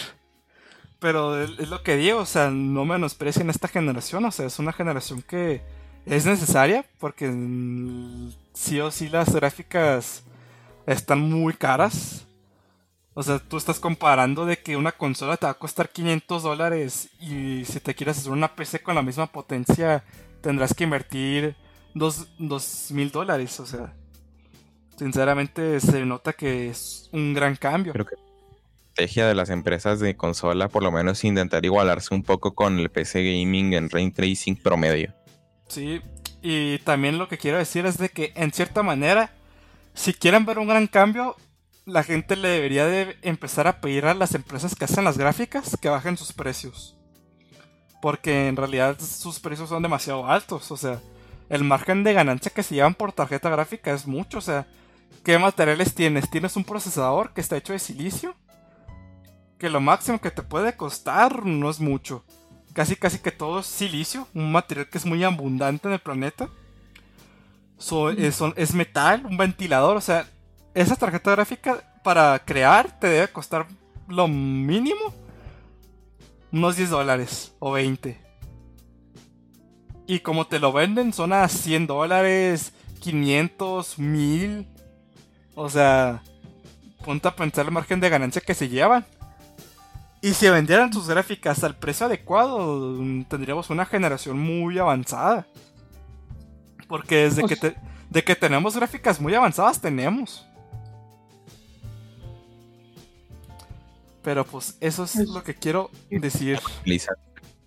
Pero es lo que digo, o sea, no menosprecien esta generación, o sea, es una generación que es necesaria porque sí o sí las gráficas están muy caras. O sea, tú estás comparando de que una consola te va a costar 500 dólares y si te quieres hacer una PC con la misma potencia tendrás que invertir 2 mil dólares. O sea, sinceramente se nota que es un gran cambio. Creo que estrategia de las empresas de consola, por lo menos intentar igualarse un poco con el PC gaming en ray tracing promedio. Sí, y también lo que quiero decir es de que en cierta manera, si quieren ver un gran cambio, la gente le debería de empezar a pedir a las empresas que hacen las gráficas que bajen sus precios. Porque en realidad sus precios son demasiado altos, o sea, el margen de ganancia que se llevan por tarjeta gráfica es mucho, o sea, ¿qué materiales tienes? ¿Tienes un procesador que está hecho de silicio? Que lo máximo que te puede costar no es mucho. Casi casi que todo es silicio, un material que es muy abundante en el planeta. es, es, metal, un ventilador, o sea, esa tarjeta gráfica para crear te debe costar lo mínimo unos 10 dólares o 20. Y como te lo venden son a 100 dólares, 500, 1000. O sea, ponte a pensar el margen de ganancia que se llevan. Y si vendieran sus gráficas al precio adecuado, tendríamos una generación muy avanzada. Porque desde que, pues de que tenemos gráficas muy avanzadas, tenemos. Pero pues eso es lo que quiero decir.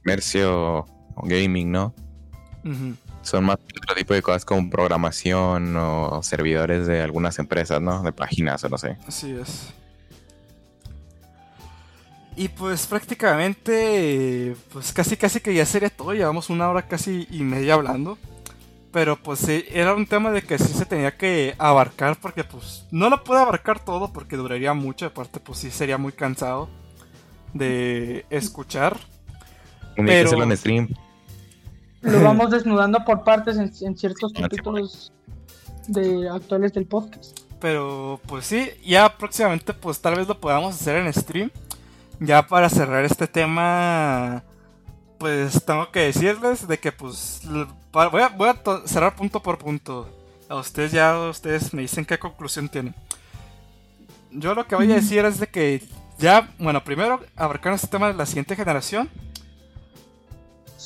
Comercio o gaming, ¿no? Son más otro tipo de cosas como programación o servidores de algunas empresas, ¿no? De páginas o no sé. Así es. Y pues prácticamente, pues casi casi que ya sería todo, llevamos una hora casi y media hablando. Pero pues era un tema de que sí se tenía que abarcar porque pues no lo puedo abarcar todo porque duraría mucho, aparte pues sí sería muy cansado de escuchar. pero... en stream. Lo vamos desnudando por partes en, ciertos capítulos de actuales del podcast. Pero pues sí, ya próximamente pues tal vez lo podamos hacer en stream. Ya para cerrar este tema, pues tengo que decirles de que pues voy a, voy a cerrar punto por punto. A ustedes ya ustedes me dicen qué conclusión tienen. Yo lo que voy a decir es de que ya, bueno, primero abarcar este tema de la siguiente generación.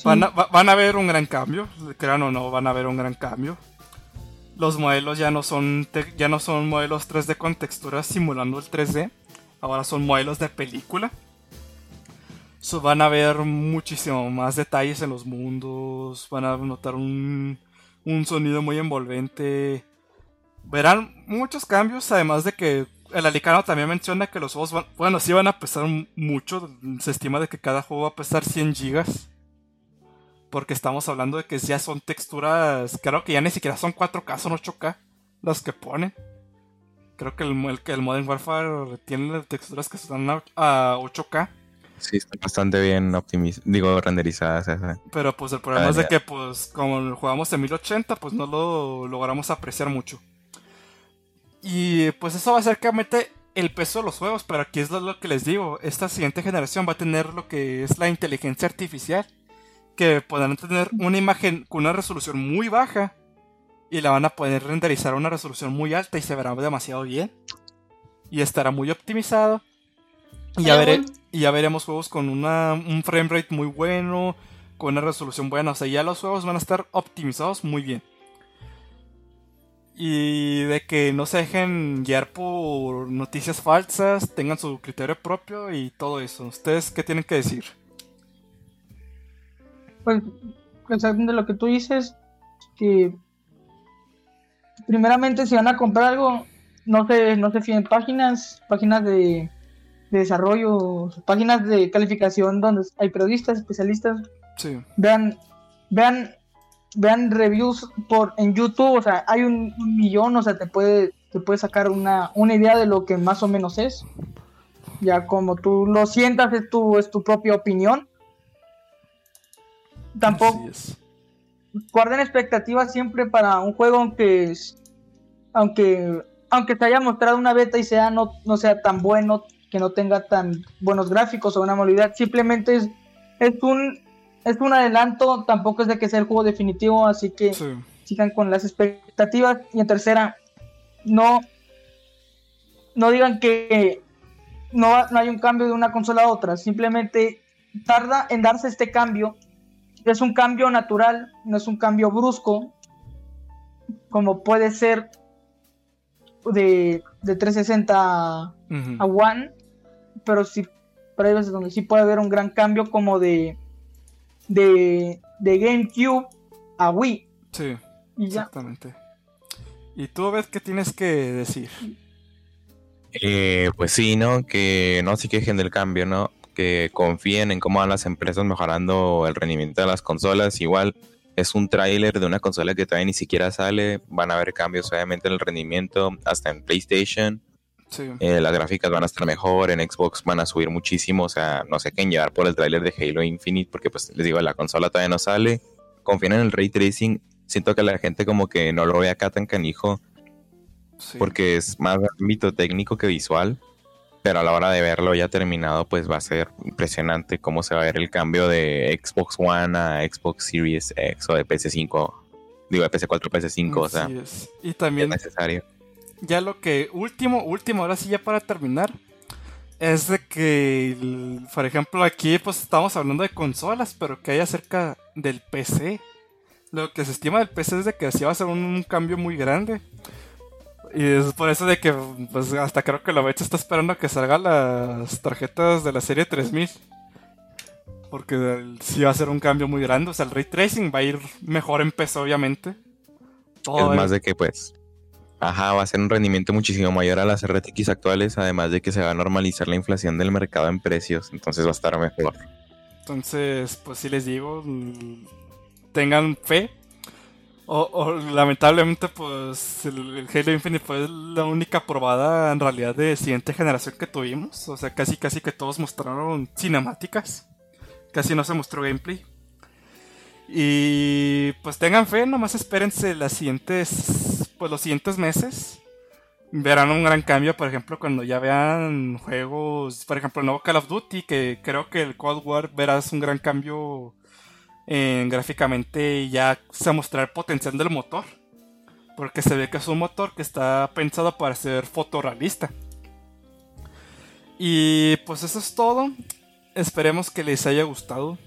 Van, a, van a ver un gran cambio, crean o no, van a ver un gran cambio. Los modelos ya no son ya no son modelos 3D con texturas simulando el 3D, ahora son modelos de película. Van a ver muchísimo más detalles en los mundos, van a notar un, un sonido muy envolvente. Verán muchos cambios, además de que el Alicano también menciona que los juegos van, bueno, sí van a pesar mucho. Se estima de que cada juego va a pesar 100 gigas. Porque estamos hablando de que ya son texturas, creo que ya ni siquiera son 4K, son 8K las que ponen. Creo que el, el Modern Warfare tiene texturas que están a, 8K. Sí, están bastante bien optimizadas, digo, renderizadas. Pero pues el problema es de que pues como jugamos en 1080, pues no lo logramos apreciar mucho. Y pues eso va a ser que mete el peso de los juegos, pero aquí es lo que les digo, esta siguiente generación va a tener lo que es la inteligencia artificial, que podrán tener una imagen con una resolución muy baja y la van a poder renderizar a una resolución muy alta y se verá demasiado bien. Y estará muy optimizado. Y ya, y ya veremos juegos con una, un frame rate muy bueno, con una resolución buena. O sea, ya los juegos van a estar optimizados muy bien y de que no se dejen guiar por noticias falsas, tengan su criterio propio y todo eso. ¿Ustedes qué tienen que decir? Pues, exactamente lo que tú dices, que primeramente si van a comprar algo, no se, no se fíen páginas, páginas de, de desarrollo, páginas de calificación donde hay periodistas, especialistas. Sí. Vean, vean vean reviews por en YouTube, o sea, hay un, millón, o sea, te puede, te puede sacar una, una, idea de lo que más o menos es. Ya como tú lo sientas, es tu, es tu propia opinión. Tampoco guarden expectativas siempre para un juego aunque aunque aunque te haya mostrado una beta y sea no, no sea tan bueno, que no tenga tan buenos gráficos o una movilidad, simplemente es, es un es un adelanto, tampoco es de que sea el juego definitivo, así que sigan con las expectativas. Y en tercera, no, no digan que no, no hay un cambio de una consola a otra, simplemente tarda en darse este cambio. Es un cambio natural, no es un cambio brusco, como puede ser de, de 360 a One, pero sí, pero hay veces donde sí puede haber un gran cambio como de de, de GameCube a Wii. Sí, exactamente. ¿Y tú ves qué tienes que decir? Eh, pues sí, ¿no? Que no se quejen del cambio, ¿no? Que confíen en cómo van las empresas mejorando el rendimiento de las consolas. Igual es un tráiler de una consola que todavía ni siquiera sale. Van a haber cambios obviamente en el rendimiento, hasta en PlayStation. Eh, las gráficas van a estar mejor, en Xbox van a subir muchísimo, o sea, no sé qué llevar por el tráiler de Halo Infinite, porque pues les digo, la consola todavía no sale. Confíen en el ray tracing, siento que la gente como que no lo ve acá tan canijo, porque es más ámbito técnico que visual, pero a la hora de verlo ya terminado, pues va a ser impresionante cómo se va a ver el cambio de Xbox One a Xbox Series X o de PS5, digo de PS4 a PS5, o sea, y también es necesario ya lo que último, último, ahora sí ya para terminar, es de que, por ejemplo, aquí pues estamos hablando de consolas, pero que hay acerca del PC. Lo que se estima del PC es de que así va a ser un, cambio muy grande. Y es por eso de que, pues hasta creo que la Becha está esperando a que salgan las tarjetas de la serie 3000. Porque sí va a ser un cambio muy grande. O sea, el ray tracing va a ir mejor en PC, obviamente. es más de que, pues, Ajá, va a ser un rendimiento muchísimo mayor a las RTX actuales, además de que se va a normalizar la inflación del mercado en precios, entonces va a estar mejor. Entonces, pues sí les digo, mm, tengan fe. O, lamentablemente, pues el, Halo Infinite fue la única probada en realidad de siguiente generación que tuvimos. O sea, casi casi que todos mostraron cinemáticas. Casi no se mostró gameplay. Y pues tengan fe, nomás espérense las siguientes pues los siguientes meses verán un gran cambio, por ejemplo, cuando ya vean juegos, por ejemplo, el nuevo Call of Duty, que creo que el Cold War verás un gran cambio en gráficamente ya se mostrará el potencial del motor. Porque se ve que es un motor que está pensado para ser fotorrealista. Y pues eso es todo. Esperemos que les haya gustado.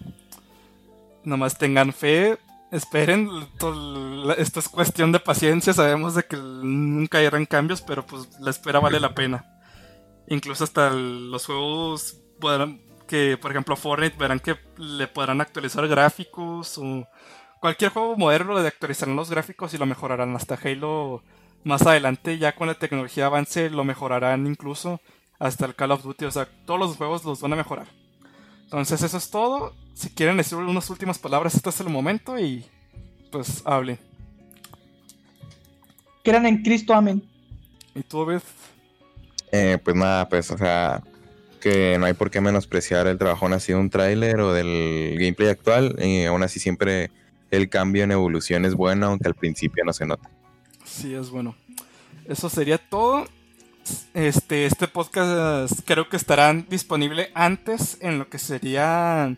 Nomás tengan fe. Esperen. Esto es cuestión de paciencia. Sabemos de que nunca irán cambios. Pero pues la espera vale la pena. Incluso hasta los juegos que, por ejemplo, Fortnite verán que le podrán actualizar gráficos. O cualquier juego moderno le actualizarán los gráficos y lo mejorarán. Hasta Halo más adelante, ya con la tecnología avance, lo mejorarán incluso hasta el Call of Duty. O sea, todos los juegos los van a mejorar. Entonces eso es todo. Si quieren decir unas últimas palabras, este es el momento y pues hablen. Crean en Cristo, amén. ¿Y tú, Beth? Eh, pues nada, pues, o sea, que no hay por qué menospreciar el trabajo nacido de un tráiler o del gameplay actual. Y aún así siempre el cambio en evolución es bueno, aunque al principio no se nota. Sí, es bueno. Eso sería todo. Este, este podcast creo que estarán disponible antes en lo que serían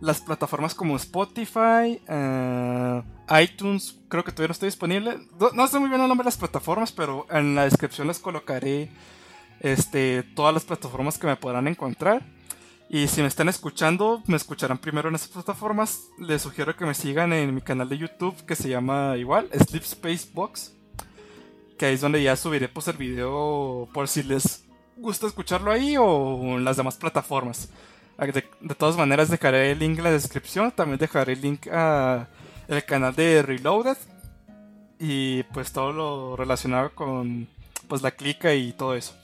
las plataformas como Spotify, eh, iTunes, creo que todavía no está disponible. No, sé muy bien el nombre de las plataformas, pero en la descripción les colocaré este, todas las plataformas que me podrán encontrar. Y si me están escuchando, me escucharán primero en esas plataformas. Les sugiero que me sigan en mi canal de YouTube que se llama igual, Sleep Space Box que ahí es donde ya subiré pues el video por si les gusta escucharlo ahí o en las demás plataformas. Ah, de, todas maneras dejaré el link en la descripción, también dejaré el link a el canal de Reloaded y pues todo lo relacionado con pues la clica y todo eso.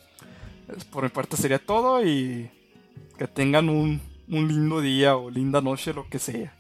Por mi parte sería todo y que tengan un, un lindo día o linda noche, lo que sea.